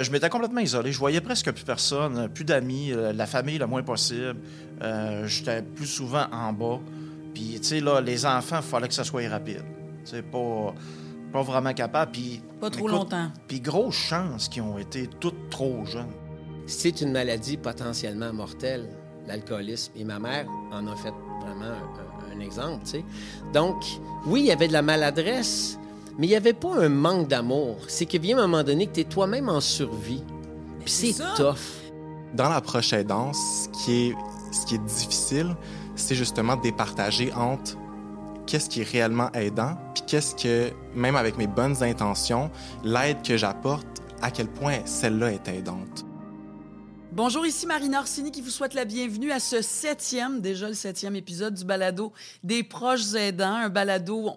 Je m'étais complètement isolé. Je voyais presque plus personne, plus d'amis, euh, la famille le moins possible. Euh, J'étais plus souvent en bas. Puis, tu sais, là, les enfants, il fallait que ça soit rapide. Tu sais, pas, pas vraiment capable. Puis, Pas trop écoute, longtemps. Puis, grosse chance qu'ils ont été toutes trop jeunes. C'est une maladie potentiellement mortelle, l'alcoolisme. Et ma mère en a fait vraiment un, un exemple, tu sais. Donc, oui, il y avait de la maladresse, mais il n'y avait pas un manque d'amour. C'est qu'il vient un moment donné que tu es toi-même en survie. Puis c'est tough. Dans l'approche aidance, ce qui est, ce qui est difficile, c'est justement de départager entre qu'est-ce qui est réellement aidant, puis qu'est-ce que, même avec mes bonnes intentions, l'aide que j'apporte, à quel point celle-là est aidante. Bonjour, ici Marina Orsini qui vous souhaite la bienvenue à ce septième, déjà le septième épisode du balado des proches aidants, un balado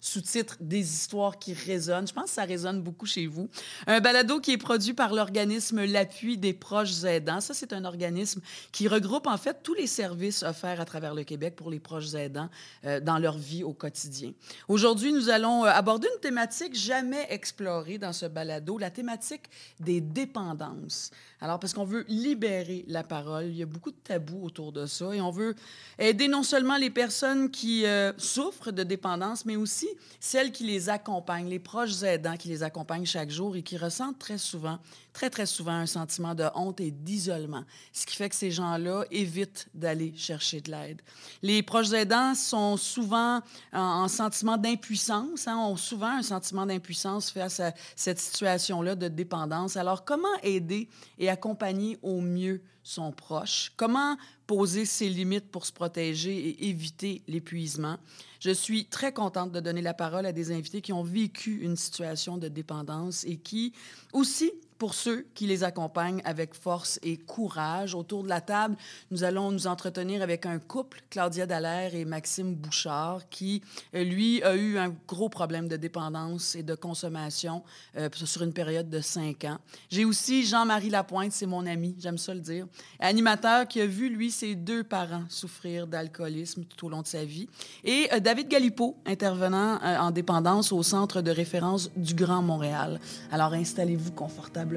sous-titre des histoires qui résonnent. Je pense que ça résonne beaucoup chez vous. Un balado qui est produit par l'organisme L'appui des proches aidants. Ça, c'est un organisme qui regroupe en fait tous les services offerts à travers le Québec pour les proches aidants euh, dans leur vie au quotidien. Aujourd'hui, nous allons euh, aborder une thématique jamais explorée dans ce balado, la thématique des dépendances. Alors, parce qu'on veut libérer la parole, il y a beaucoup de tabous autour de ça et on veut aider non seulement les personnes qui euh, souffrent de dépendance, mais aussi celles qui les accompagnent, les proches aidants qui les accompagnent chaque jour et qui ressentent très souvent, très, très souvent un sentiment de honte et d'isolement, ce qui fait que ces gens-là évitent d'aller chercher de l'aide. Les proches aidants sont souvent en, en sentiment d'impuissance, hein, ont souvent un sentiment d'impuissance face à cette situation-là de dépendance. Alors, comment aider et accompagner au mieux son proche? Comment poser ses limites pour se protéger et éviter l'épuisement? Je suis très contente de donner la parole à des invités qui ont vécu une situation de dépendance et qui aussi pour ceux qui les accompagnent avec force et courage. Autour de la table, nous allons nous entretenir avec un couple, Claudia Dallaire et Maxime Bouchard, qui, euh, lui, a eu un gros problème de dépendance et de consommation euh, sur une période de cinq ans. J'ai aussi Jean-Marie Lapointe, c'est mon ami, j'aime ça le dire, animateur qui a vu, lui, ses deux parents souffrir d'alcoolisme tout au long de sa vie. Et euh, David Galipo, intervenant en dépendance au Centre de référence du Grand Montréal. Alors installez-vous confortablement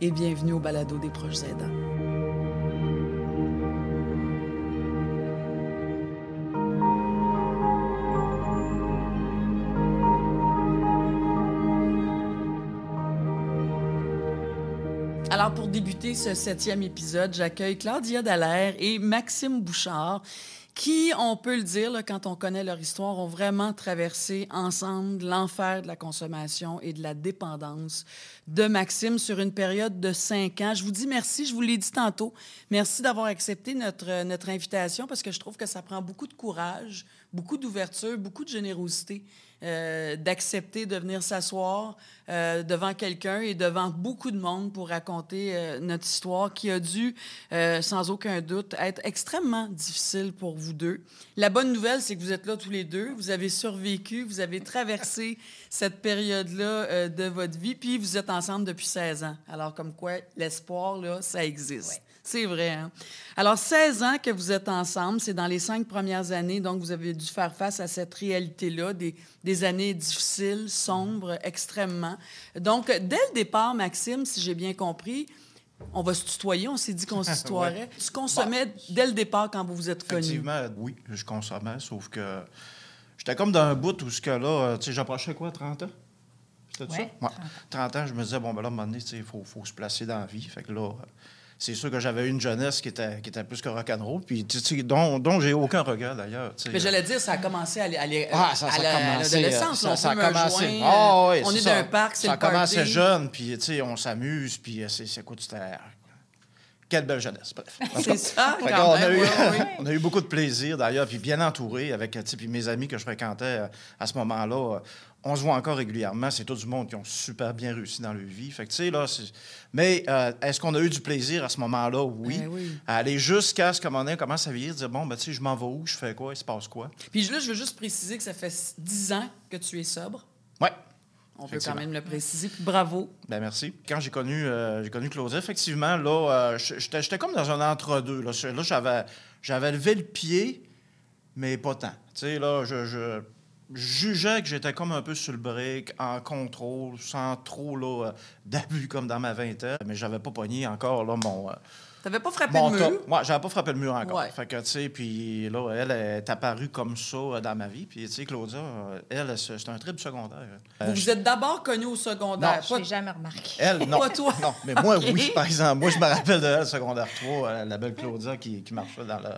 et bienvenue au balado des proches aidants. Alors, pour débuter ce septième épisode, j'accueille Claudia Dallaire et Maxime Bouchard, qui, on peut le dire, quand on connaît leur histoire, ont vraiment traversé ensemble l'enfer de la consommation et de la dépendance de Maxime sur une période de cinq ans. Je vous dis merci, je vous l'ai dit tantôt. Merci d'avoir accepté notre, notre invitation parce que je trouve que ça prend beaucoup de courage, beaucoup d'ouverture, beaucoup de générosité euh, d'accepter de venir s'asseoir euh, devant quelqu'un et devant beaucoup de monde pour raconter euh, notre histoire qui a dû, sans aucun doute, être extrêmement difficile pour vous deux. La bonne nouvelle, c'est que vous êtes là tous les deux, vous avez survécu, vous avez traversé cette période-là de votre vie, puis vous êtes ensemble depuis 16 ans. Alors, comme quoi, l'espoir, là, ça existe. C'est vrai. Hein? Alors, 16 ans que vous êtes ensemble, c'est dans les cinq premières années, donc vous avez dû faire face à cette réalité-là, des, des années difficiles, sombres, extrêmement. Donc, dès le départ, Maxime, si j'ai bien compris, on va se tutoyer, on s'est dit qu'on se tutoierait. Tu consommais dès le départ quand vous vous êtes connus? Effectivement, oui, je consommais, sauf que j'étais comme dans un bout où ce que là, euh, tu sais, j'approchais quoi, 30 ans? C'était Ouais, ça? Ouais. 30 ans, je me disais, bon, ben là, à un moment donné, tu sais, il faut, faut se placer dans la vie. Fait que là, euh, c'est sûr que j'avais une jeunesse qui était, qui était plus que rock'n'roll, puis tu sais, dont, dont j'ai aucun regret d'ailleurs. Mais j'allais dire, ça a commencé à, l'adolescence. ça, on a commencé. Ah, on c'est est dans un parc, c'est Ça a commencé jeune, puis tu sais, on s'amuse, puis euh, c'est, c'était. Quelle belle jeunesse, bref. C'est ça, quand qu'on même. a eu, on a eu beaucoup de plaisir d'ailleurs, puis bien entouré avec puis mes amis que je fréquentais euh, à ce moment-là. On se voit encore régulièrement. C'est tout du monde qui ont super bien réussi dans leur vie. Fait que, là, Mais euh, est-ce qu'on a eu du plaisir à ce moment-là? Oui. Ben oui. À aller jusqu'à ce qu'à un moment donné, on commence à vieillir, dire bon, ben, tu sais, je m'en vais où, je fais quoi, il se passe quoi? Puis là, je veux juste préciser que ça fait 10 ans que tu es sobre. Ouais. On peut quand même le préciser. Puis bravo. Ben merci. Quand j'ai connu, euh, j'ai connu Claudia, effectivement, là, euh, j'étais comme dans un entre-deux. Là, Là, j'avais, levé le pied, mais pas tant. Tu sais, là, je jugeais que j'étais comme un peu sur le break, en contrôle, sans trop là, euh, d'abus comme dans ma vingtaine. Mais j'avais pas pogné encore là, mon, euh, T'avais pas frappé mon le mur? top. Ouais, j'avais pas frappé le mur encore. Ouais. Fait que, tu sais, puis là, elle est apparue comme ça euh, dans ma vie. Puis, tu sais, Claudia, elle, c'est un trip secondaire. Euh, Vous vous êtes d'abord connus au secondaire. Non, Je pas- l'ai jamais remarqué. Elle, non. Pas toi. Non, mais moi, oui, par exemple. Moi, je me rappelle de elle, secondaire 3, euh, la belle Claudia qui, qui marchait dans le,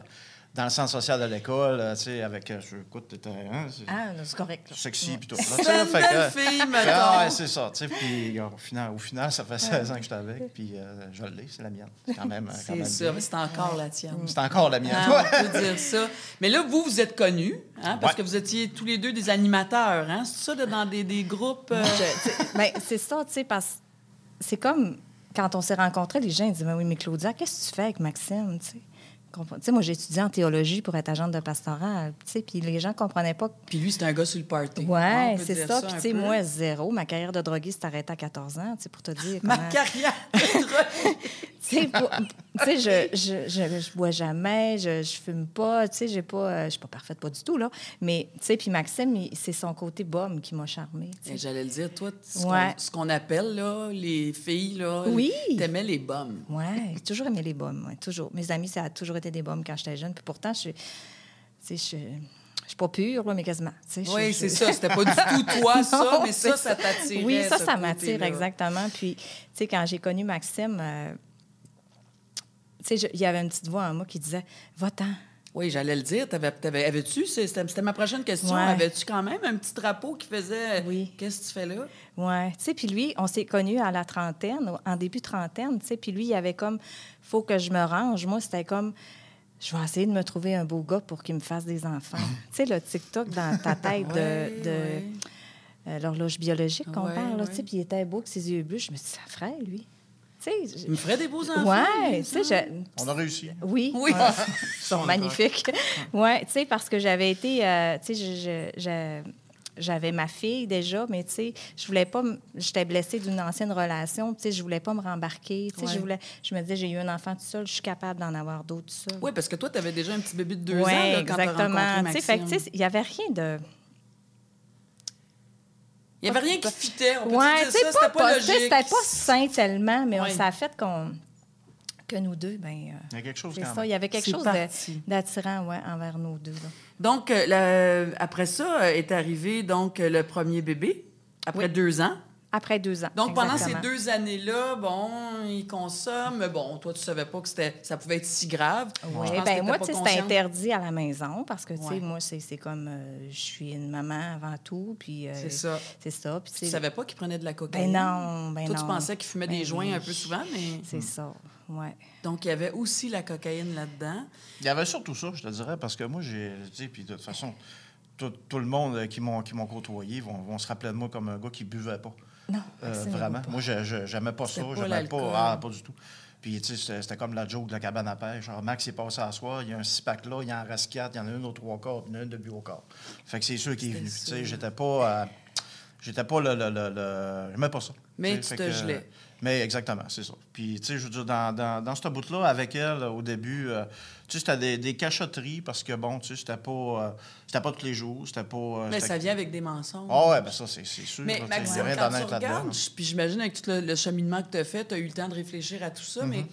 dans le centre social de l'école, euh, tu sais, avec, euh, je- écoute, t'étais hein, c'est- Ah, non, c'est correct. là. sexy, puis tout. là, tu C'est sais, une fait que, belle fille, Ah, ouais, c'est ça. tu sais, Puis au final, au final, ça fait 16 ans que j'étais avec, puis euh, je l'ai, c'est la mienne. C'est quand même. quand C'est même ça, bien. mais c'est encore la tienne. C'est encore la mienne. Ouais. on peut dire ça. Mais là, vous, vous êtes connus, hein, parce Ouais. que vous étiez tous les deux des animateurs. Hein? C'est ça, de- dans des, des groupes. euh, Je- tu sais, ben, c'est ça, tu sais, parce que c'est comme quand on s'est rencontrés, les gens ils disent Mais oui, mais Claudia, qu'est-ce que tu fais avec Maxime? Tu sais, sais, moi, j'ai étudié en théologie pour être agente de pastoral, tu sais, puis les gens comprenaient pas. Puis lui, c'était un gars sur le party. Ouais, peut c'est ça. Puis, tu sais, moi, zéro. Ma carrière de droguiste s'est arrêtée à 14 ans, tu sais, pour te dire. Ma carrière. Tu sais, pour- tu sais, je, je, je, je bois jamais, je, je fume pas, tu sais, j'ai pas, euh, je suis pas parfaite, pas du tout, là. Mais, tu sais, puis Maxime, c'est son côté bum qui m'a charmée, J'allais le dire, toi, ce qu'on Ouais. appelle là, les filles, là, Oui. t'aimais les bombes. Ouais, j'ai toujours aimé les bombes, ouais, toujours. Mes amis, ça a toujours été des bombes quand j'étais jeune. Puis pourtant, je suis, je suis- pas pure, là, mais quasiment. Oui, c'est ça. C'était pas du tout toi, ça, Non, mais ça, ça t'attirait. Oui, ça, ça m'attire, exactement. Puis, tu sais, quand j'ai connu Maxime, euh, tu sais, il y avait une petite voix en moi qui disait Va-t'en. Oui, j'allais le dire. T'avais, t'avais- avais-tu, c'est- c'était, ma prochaine question, Ouais. avais-tu quand même un petit drapeau qui faisait Oui. Qu'est-ce que tu fais là? Ouais, tu sais, puis lui, on s'est connus à la trentaine, en début trentaine, tu sais, puis lui, il avait comme, faut que je me range. Moi, c'était comme, je vais essayer de me trouver un beau gars pour qu'il me fasse des enfants. tu sais, le TikTok dans ta tête de, Ouais, de ouais. euh, l'horloge biologique qu'on Ouais, parle, tu sais, puis il était beau avec ses yeux bleus. Je me suis dit, ça ferait, lui. Tu me ferait des beaux enfants. Ouais, tu sais, On a réussi. oui. Oui. ouais. Ils sont magnifiques. Oui, tu sais, parce que j'avais été, euh, tu sais, je- je- je- j'avais ma fille déjà, mais tu sais, je voulais pas, j'étais blessée d'une ancienne relation, tu sais, je voulais pas me rembarquer, tu sais, Ouais. je voulais, je me disais, j'ai eu un enfant tout seul, je suis capable d'en avoir d'autres tout seul. Oui, parce que toi, tu avais déjà un petit bébé de deux Ouais, ans là, quand exactement. rencontré Tu sais, fait que, Maxime. tu sais, il y avait rien de. Il n'y avait rien qui fitait. On peut Ouais, dire ça, pas, c'était pas, pas- logique. c'était pas sain tellement, mais on- ça a fait qu'on, que nous deux, ben, euh, Il y a quelque chose c'est quand ça, même. il y avait quelque chose d'attirant, ouais, envers nous deux. là. Donc, euh, le- après ça, euh, est arrivé donc le premier bébé, après Oui. deux ans. Après deux ans. Donc, pendant ces deux années-là, bon, il consomme. mais Bon, toi, tu savais pas que c'était, ça pouvait être si grave. Oui, ben t'étais moi, pas tu sais, c'était interdit à la maison parce que, tu sais, Ouais. moi, c'est c'est comme, euh, je suis une maman avant tout, puis... euh, C'est ça. C'est ça, puis Tu savais pas qu'il prenait de la cocaïne? Ben non, ben Toi, non. tu pensais qu'il fumait des Ben joints oui. un peu souvent, mais... C'est ça, ouais. Donc, il y avait aussi la cocaïne là-dedans. Il y avait surtout ça, je te dirais, parce que moi, j'ai. Tu sais, puis de toute façon, tout, tout le monde qui m'ont qui m'ont côtoyé vont, vont se rappeler de moi comme un gars qui buvait pas. Non, Euh, vraiment. pas. Moi, je- j'aimais pas ça. J'aimais pas. Ah, pas du tout. Puis, tu sais, c'était- comme la joke de la cabane à pêche. Genre, Max est passé à soir, il y a un six pack là, il y en reste quatre, il y en a une au trois quarts, puis il y en a une de but au quart. Fait que c'est sûr qu'il est venu. Tu sais, j'étais pas. euh, j'étais pas le. le, le, le- J'aimais pas ça. Mais Tu te que- gelais. Mais exactement, c'est ça. Puis, tu sais, je veux dire, dans, dans, dans ce bout-là, avec elle, au début, euh, tu sais, c'était des, des cachotteries parce que, bon, tu sais, c'était pas, euh, c'était pas tous les jours, c'était pas... euh, Mais ça vient avec des mensonges. Ah ouais, ben ça, c'est sûr. Mais Maxime, quand tu regardes, puis j'imagine avec tout le, le cheminement que tu as fait, tu as eu le temps de réfléchir à tout ça, Mm-hmm. mais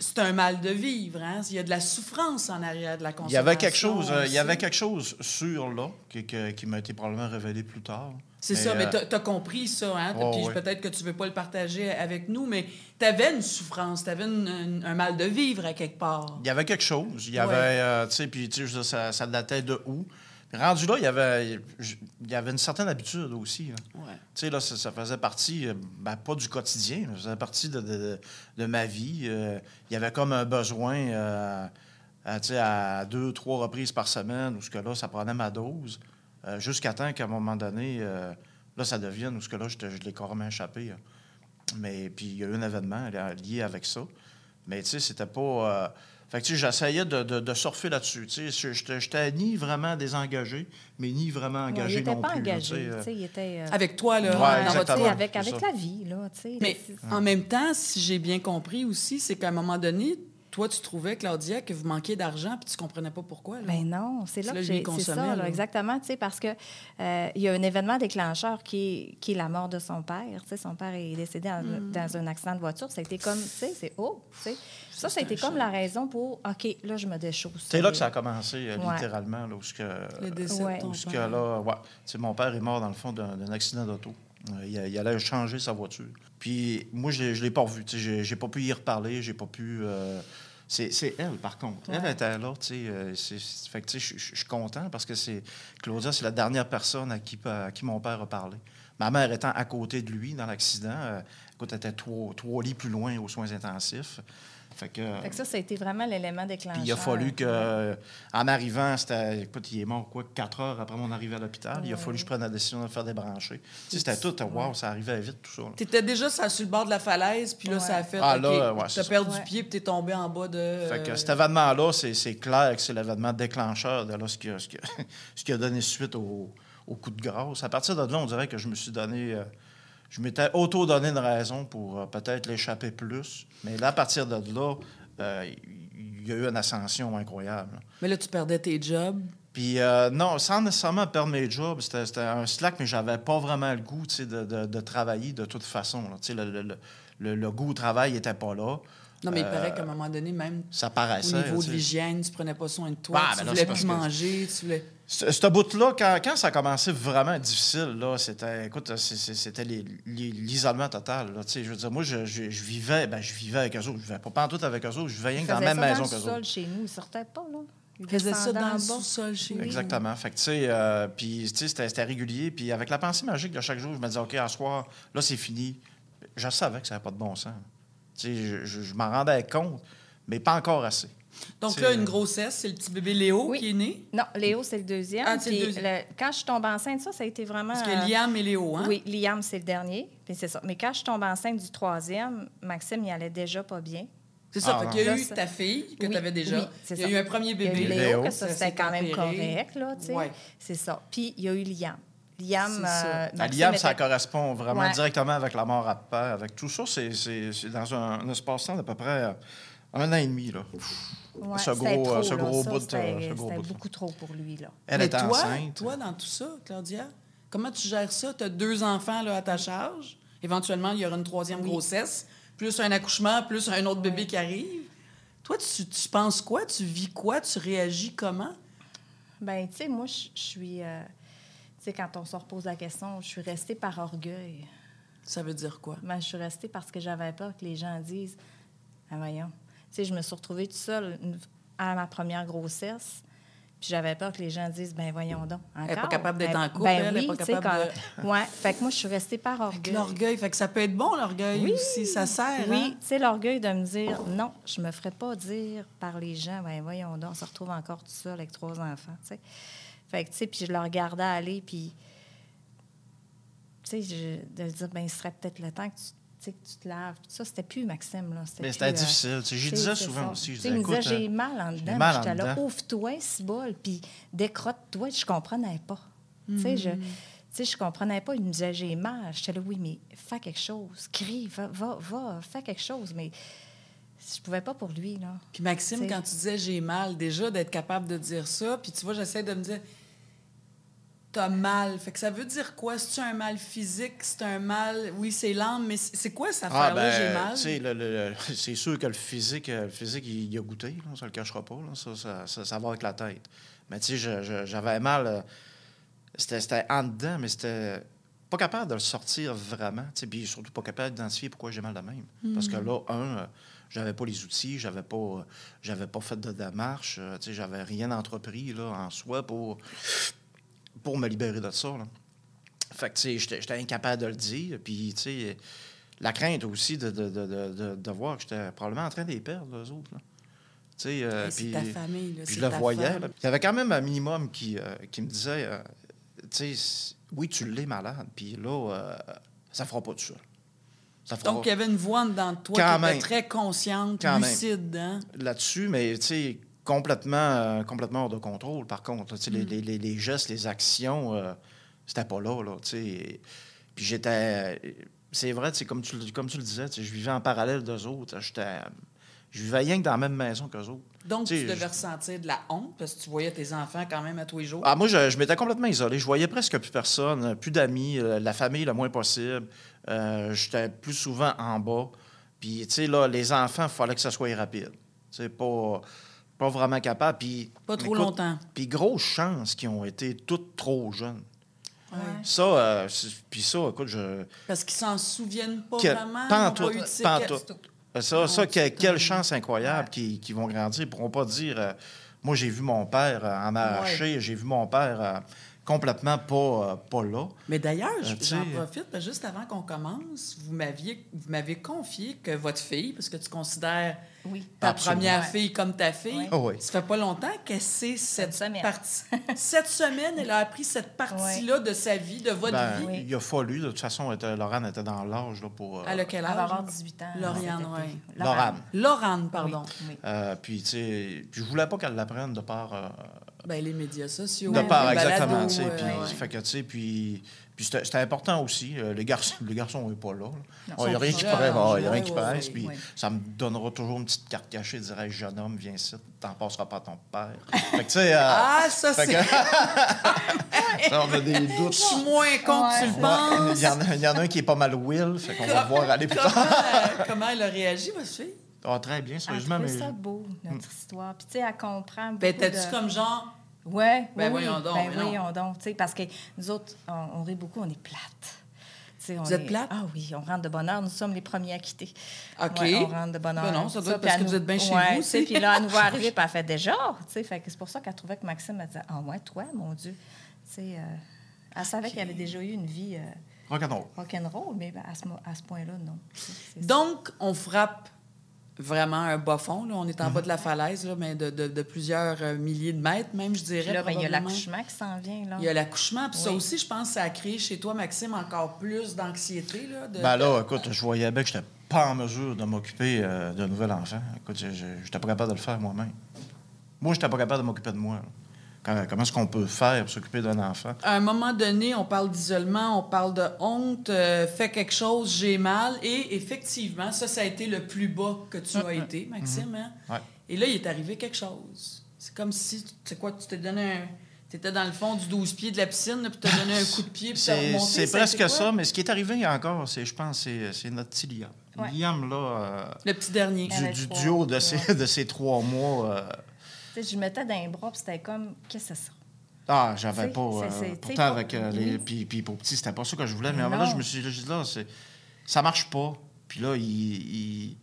c'est un mal de vivre. Hein? Il y a de la souffrance en arrière de la Il consommation. y avait quelque chose, euh, il y avait quelque chose sur là qui, qui m'a été probablement révélé plus tard. C'est ça, mais euh, tu as compris ça. Hein? Ouais. peut-être que tu veux pas le partager avec nous, mais tu avais une souffrance, tu avais un mal de vivre à quelque part. Il y avait quelque chose. Il y avait, euh, tu sais, puis ça datait de où? Rendu là, il y avait, il y avait une certaine habitude aussi. là. Ouais. Tu sais, là, ça, ça faisait partie, euh, ben, pas du quotidien, mais ça faisait partie de, de- de ma vie. Euh, il y avait comme un besoin, euh, à, tu sais, à deux, trois reprises par semaine, où ce que là, ça prenait ma dose, euh, jusqu'à temps qu'à un moment donné, là, ça devienne, où ce que là, je, l'ai carrément échappé. hein. Mais puis, il y a eu un événement lié avec ça. Mais, tu sais, c'était pas... fait que, tu sais, j'essayais de, de- de surfer là-dessus. Tu sais, je- j'étais ni vraiment désengagé, mais ni vraiment Ouais, engagé il n'était non pas plus. engagé, euh. tu sais, il était... euh, Avec toi, là, Ouais, dans ouais, votre avec, avec la vie, là, tu sais. Mais en même temps, si j'ai bien compris aussi, c'est qu'à un moment donné, toi, tu trouvais, Claudia, que vous manquiez d'argent puis tu comprenais pas pourquoi. Là? Ben non, c'est là que j'ai. C'est consommait, ça, là, exactement. Tu sais, parce que euh, il y a un événement déclencheur qui est, qui est la mort de son père. Tu sais, son père est décédé dans, Hmm. dans un accident de voiture. Ça a été comme, tu sais, c'est oh, tu sais. Ça, ça a été comme choc. la raison pour, OK, là, je me déchausse. C'est là que ça a commencé, euh, Ouais. littéralement, là, où ce que, Le décès Ouais. de ton où ce que là, ouais, mon père est mort, dans le fond, d'un accident d'auto. Euh, il, il allait changer sa voiture. Puis moi, je ne l'ai pas revu. J'ai j'ai pas pu y reparler, j'ai pas pu... euh, c'est c'est elle, par contre. Elle était là, tu sais. c'est- c'est- Fait que, tu sais, je- suis content parce que c'est... Claudia, c'est la dernière personne à qui, à qui mon père a parlé. Ma mère étant à côté de lui dans l'accident, euh, écoute, elle était trois, trois lits plus loin aux soins intensifs. Fait que... Fait que ça, ça a été vraiment l'élément déclencheur. Puis il a fallu que, euh, en arrivant, c'était, écoute, il est mort quoi, quatre heures après mon arrivée à l'hôpital. Il a fallu que je prenne la décision de le faire débrancher. Tu sais, c'était tout, wow, ça arrivait vite, tout ça. Tu étais déjà sur sur le bord de la falaise, puis là, Ouais. ça a fait. Ah, là, ouais, t'as ça. perdu Ouais. pied, puis t'es tombé en bas de. Fait que euh, cet événement-là, c'est, c'est clair que c'est l'événement déclencheur de là, ce, qui a, ce, qui a- ce qui a donné suite au, au coup de grâce. À partir de là, on dirait que je me suis donné. euh, je m'étais auto-donné une raison pour euh, peut-être l'échapper plus. Mais là, à partir de là, euh, il y a eu une ascension incroyable. là. Mais là, tu perdais tes jobs. Puis euh, non, sans nécessairement perdre mes jobs, c'était c'était un slack, mais j'avais pas vraiment le goût tu sais, de, de- de travailler de toute façon. là. Tu sais, Le, le- le- le- le goût au travail n'était pas là. Non, mais il Euh, paraît qu'à un moment donné, même Ça au niveau de l'hygiène, tu prenais pas soin de toi, Bah, tu ben voulais plus que- manger, tu voulais. Ce ce bout-là, quand, quand ça a commencé vraiment difficile, là, c'était, écoute, c'était les- les- l'isolement total. Là, Tu sais, je veux dire, moi, je, je- je vivais, ben, je vivais avec eux autres. Je vivais pas tout avec eux autres, je vivais rien que dans la même maison qu'eux autres. chez nous. Il sortait pas, là. Il Il faisait ça dans le sous-sol chez nous. Exactement. Fait que, tu sais, euh, puis, tu sais, c'était, c'était régulier. Puis, avec la pensée magique de chaque jour, je me disais, OK, à soir, là, c'est fini. Je savais que ça n'avait pas de bon sens. Je, je- je m'en rendais compte, mais pas encore assez. Donc là, une grossesse, c'est le petit bébé Léo Oui. qui est né? Non, Léo, c'est le deuxième. Ah, c'est le Puis deuxième. le- quand je suis tombée enceinte, ça, ça a été vraiment... Parce que euh, Liam et Léo, hein? Oui, Liam, c'est le dernier. Puis c'est ça. Mais quand je suis tombée enceinte du troisième, Maxime, il allait déjà pas bien. C'est ça. Ah, fait y a Là, eu ta fille que Oui, tu avais déjà. oui, il y a ça. eu un premier Il y a eu bébé. Léo, Léo. que ça, Ça c'était quand même correct, là, tu sais. Ouais. C'est ça. Puis il y a eu Liam. Liam, euh, À Liam, ça était- correspond vraiment Ouais. directement avec la mort à père. Avec tout ça, c'est, dans un, un espace-temps d'à peu près euh, un an et demi. Là. Ouais, ce gros, trop, ce là. gros Ça, bout de- C'était ce gros c'était bout de- beaucoup trop pour lui, là. Elle Mais était toi, enceinte. toi, dans tout ça, Claudia, comment tu gères ça? Tu as deux enfants là, à ta charge. Éventuellement, il y aura une troisième grossesse, plus un accouchement, plus un autre bébé qui arrive. Toi, tu, tu penses quoi? Tu vis quoi? Tu réagis comment? Ben, tu sais, moi, je suis... euh, sais, quand on se repose la question, je suis restée par orgueil. Ça veut dire quoi? Ben, je suis restée parce que j'avais peur que les gens disent Ah, voyons. Tu sais, je me suis retrouvée toute seule à ma première grossesse. Puis j'avais peur que les gens disent Ben, voyons donc. Encore? Elle est pas capable d'être Ben- en couple, ben elle, elle est oui, pas capable quand- Ouais. Fait que moi, je suis restée par orgueil. L'orgueil, fait que ça peut être bon, l'orgueil Oui. aussi. Ça sert, Oui, hein? tu sais, l'orgueil de me dire non, je me ferais pas dire par les gens, ben voyons donc, on se retrouve encore tout seul avec trois enfants, tu sais. Fait que, tu sais, puis je le regardais aller, puis, tu sais, je- de dire, ben il serait peut-être le temps que tu, que tu te laves. Puis ça, c'était plus Maxime, là. Mais plus, c'était euh, difficile. Tu sais, J'y tu sais, disais souvent ça. aussi. Je Tu sais, disais, il me disait, écoute, j'ai euh, mal en dedans. mal en J'étais là, ouvre-toi, si bol, puis décrotte-toi. Je comprenais pas. Tu sais, je... Tu sais, je comprenais pas. Il me disait, j'ai mal. J'étais là, oui, mais fais quelque chose. Crie, va, va, va, fais quelque chose. Mais je pouvais pas pour lui, là. Puis Maxime, T'sais. quand tu disais j'ai mal, déjà d'être capable de dire ça, puis tu vois, j'essaie de me dire t'as mal. Fait que ça veut dire quoi? C'est un mal physique? C'est un mal? Oui, c'est l'âme, mais c'est quoi cette Ah, affaire-là, j'ai ben, mal? tu sais, c'est sûr que le physique, euh, le physique il, il a goûté, là, ça le cachera pas. là, ça, ça, ça, ça va avec la tête. Mais tu sais, j'avais mal. euh, c'était en dedans, mais c'était pas capable de le sortir vraiment. tu sais, Puis surtout pas capable d'identifier pourquoi j'ai mal de même. Parce que là, un, euh, j'avais pas les outils, j'avais pas, j'avais pas fait de démarche, j'avais rien entrepris là, en soi pour, pour me libérer de ça. là. Fait que, tu sais, j'étais incapable de le dire. Puis, tu sais, la crainte aussi de, de, de, de, de- de voir que j'étais probablement en train de les perdre, eux autres. là. Tu sais, euh, puis- ta famille, là, je le voyais. Il y avait quand même un minimum qui, euh, qui me disait, euh, tu sais, oui, tu l'es malade, puis là, euh, ça fera pas seul. Ça fera Donc, il y avait une voix dans toi Quand qui était très consciente, Quand lucide. Hein? là-dessus, mais tu sais, complètement, euh, complètement hors de contrôle, par contre. Mm. les, les- les- gestes, les actions, euh, c'était pas là, là, tu sais. Puis j'étais... C'est vrai, comme tu, le- comme tu le disais, je vivais en parallèle d'eux autres. J'étais... Je vivais rien que dans la même maison qu'eux autres. Donc, Tu devais je- ressentir de la honte parce que tu voyais tes enfants quand même à tous les jours? Ah, moi, je, je m'étais complètement isolé. Je voyais presque plus personne, plus d'amis, euh, la famille le moins possible. Euh, J'étais plus souvent en bas. Puis, tu sais, là, les enfants, il fallait que ça soit rapide. Tu sais, pas, pas vraiment capable. Puis, Pas trop écoute, longtemps. Puis, grosse chance qu'ils ont été toutes trop jeunes. Ouais. Ça, euh, puis ça, écoute, je. Parce qu'ils s'en souviennent pas Que- vraiment. pas en ils ont tout, eu de pas en séquelles. tout. Ça, ça que- quelle chance incroyable qu'ils vont grandir. Ils ne pourront pas dire. euh, moi, j'ai vu mon père euh, en arracher, j'ai vu mon père euh, complètement pas, euh, pas là. Mais d'ailleurs, Euh, j'en profite, juste avant qu'on commence, vous m'aviez vous m'avez confié que votre fille, parce que tu considères Oui. ta Absolument. première fille comme ta fille. Oh oui. ça fait pas longtemps qu'elle sait cette semaine. partie. cette semaine, elle a appris cette partie-là de sa vie, de votre Ben, vie. Oui. Il a fallu. De toute façon, était- Laurent était dans l'âge là, pour. euh, Elle a quel Elle va âge? avoir 18 ans. Lauriane, oui. Laurane. Laurane, pardon. Oui. euh, puis, tu sais, puis je voulais pas qu'elle l'apprenne de par. euh, Ben, les médias sociaux. de les exactement. euh, puis, fait que, tu sais, puis, puis c'était important aussi. euh, les garçons, les garçons sont pas là. Oh, Il n'y a sont rien qui presse. oh, il y a rien ouais, qui ouais, presse. ouais, Puis ouais. ça me donnera toujours une petite carte cachée. Dirais, jeune homme, viens ici. T'en passeras pas à ton père. fait que, tu sais. euh, Ah, ça, fait c'est. que- ça, on a des doutes. Je suis moins con que tu le Ouais, penses. Il y, en a, il y en a un qui est pas mal Will. Fait qu'on va voir aller plus Comment, tard. euh, comment elle a réagi, votre fille? Ah, très bien, Elle sérieusement. trouvait Mais... ça beau, notre histoire. Puis, tu sais, elle comprend Ben, t'as-tu de- comme genre. Ouais, Ben, oui, voyons oui. donc, Ben, mais non. voyons donc. Tu sais, parce que nous autres, on, on rit beaucoup, on est on Vous êtes est- plates? Ah oui, on rentre de bonne heure. Nous sommes les premiers à quitter. OK. Ouais, on rentre de bonne heure. Ben non, ça doit être puis parce que vous êtes bien chez ouais, vous tu sais, aussi. Puis là, elle nous voit arriver, puis elle fait déjà. C'est pour ça qu'elle trouvait que Maxime elle disait Ah, ouais, toi, mon Dieu. Tu sais, euh, elle savait qu'elle avait déjà eu une vie euh, Rock'n'roll. rock'n'roll, mais ben, à ce, à ce point-là, non. Donc, on frappe vraiment un bas fond. Là. On est en bas de la falaise, là, mais de, de- de plusieurs euh, milliers de mètres, même, je dirais. Puis là, ben, il y a l'accouchement qui s'en vient. Là. Il y a l'accouchement. Puis ça aussi, je pense, ça a créé chez toi, Maxime, encore plus d'anxiété. Là, de... Ben là, écoute, je voyais bien que je n'étais pas en mesure de m'occuper euh, d'un nouvel enfant. Écoute, je n'étais pas capable de le faire moi-même. Moi, je n'étais pas capable de m'occuper de moi. là. Comment, comment est-ce qu'on peut faire pour s'occuper d'un enfant? À un moment donné, on parle d'isolement, on parle de honte, euh, fais quelque chose, j'ai mal. Et effectivement, ça, ça a été le plus bas que tu as été, Maxime. hein? Ouais. Et là, il est arrivé quelque chose. C'est comme si, tu sais quoi, tu t'es donné un... Tu étais dans le fond du 12 pieds de la piscine, là, puis tu as donné un coup de pied, puis tu remonté. c'est presque ça, mais ce qui est arrivé encore, c'est, je pense, c'est, c'est notre petit Liam. Ouais. Liam, là, euh, Le petit dernier. Du, duo de Ouais. ces, de ces trois mois, euh, Je me mettais dans les bras, puis c'était comme Qu'est-ce que c'est ça? ah, j'avais pas. c'est- euh, pourtant, pas- avec euh, les. oui. Puis, puis pour petit, c'était pas ça que je voulais, mais Non. là, je me suis dit, là, ça marche pas. Puis là, il. il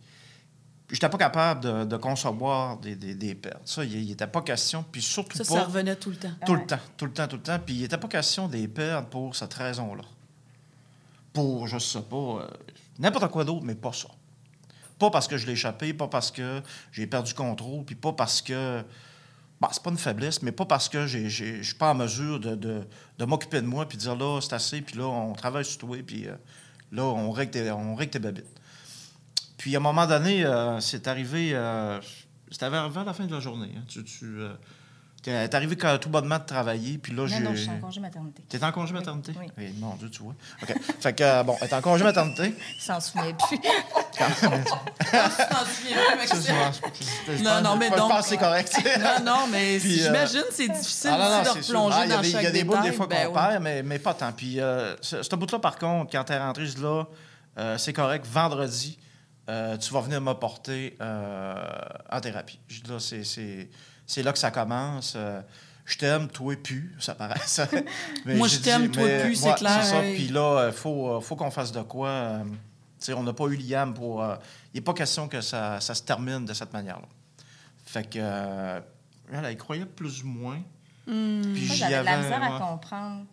J'étais pas capable de, de concevoir des, des, des pertes. Ça, il n'était pas question. Puis surtout Ça, pas. ça revenait tout le temps. Tout Ouais. le temps, tout le temps, tout le temps. Puis il n'était pas question des perdre pour cette raison-là. Pour, je sais pas, euh, n'importe quoi d'autre, mais pas ça. Pas parce que je l'ai échappé, pas parce que j'ai perdu contrôle, puis pas parce que. Bah, c'est pas une faiblesse, mais pas parce que je suis pas en mesure de, de- de m'occuper de moi, puis dire là, c'est assez, puis là, on travaille sur toi, puis euh, là, on règle tes, on règle tes babites. Puis à un moment donné, euh, c'est arrivé. Euh, c'est arrivé à la fin de la journée. hein. Tu, t'es arrivé quand- tout bonnement de travailler, puis là, Non, j'ai. non, je suis en congé maternité. T'es en congé Oui, maternité? oui. Eh, mon Dieu, tu vois. OK. fait que, euh, bon, t'es en congé maternité? Il s'en souvenait plus. Tu t'en souviens plus? Je Non, non, mais je pense donc- que c'est correct. Non, non, mais euh, j'imagine que c'est difficile Ah, non, non, aussi de replonger Ah, il y a dans des- chaque Il y a des bouts des détail. fois qu'on Ben oui. perd, mais, mais pas tant. Puis euh, ce, bout-là, par contre, quand t'es rentré, je dis là, euh, c'est correct, vendredi, tu vas venir me porter euh, en thérapie. Je dis là, c'est- c'est là que ça commence. Euh, je t'aime, toi plus, ça paraît. ça. Mais Moi, je t'aime, toi mais- plus, c'est clair, C'est ça. Puis là, il faut, euh, faut qu'on fasse de quoi. euh, tu sais, on n'a pas eu Liam pour. euh, Il n'est pas question que ça, ça se termine de cette manière-là. Fait que. euh, elle, croyait plus ou moins. Puis Moi, j'y j'avais de la misère ouais. à comprendre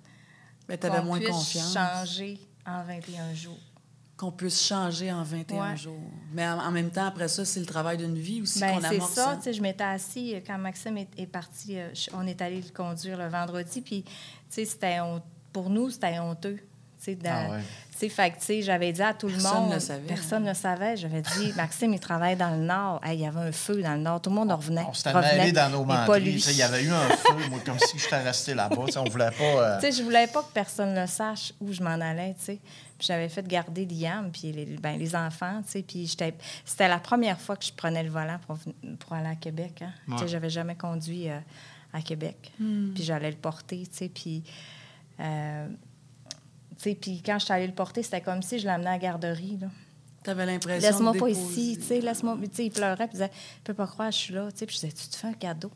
Mais t'avais moins puisse confiance. changer en 21 jours. Qu'on puisse changer en 21 Ouais. jours. Mais en, en même temps, après ça, c'est le travail d'une vie aussi Ben, qu'on c'est amorce. ça, hein. tu sais, je m'étais assis euh, quand Maxime est, est parti, euh, je- on est allé le conduire le vendredi, puis tu sais, c'était pour nous, c'était honteux. Dans- Ah ouais. tu sais, fait que, tu sais, j'avais dit à tout le Personne monde. le savait, hein. Personne ne le savait. J'avais dit, Maxime, il travaille dans le Nord. Hey, il y avait un feu dans le Nord. Tout le monde en revenait. On s'était revenait, mêlé dans nos mais pas menteries. lui. tu sais, Il y avait eu un feu, moi, comme si j'étais resté là-bas. tu sais, On voulait pas. euh, Tu sais, je voulais pas que personne ne sache où je m'en allais, tu sais. Puis j'avais fait garder Liam, puis les, ben, les enfants, tu sais. Puis j'étais... C'était la première fois que je prenais le volant pour, pour aller à Québec, hein. Tu sais, j'avais jamais conduit euh, à Québec. Puis j'allais le porter, tu sais. Puis... euh, tu sais, puis quand je suis allée le porter, c'était comme si je l'amenais à la garderie, là. T'avais l'impression Laisse-moi de pas ici, tu sais, laisse-moi... Tu sais, il pleurait, puis il disait, je peux pas croire, je suis là, tu sais. Puis je disais, tu te fais un cadeau.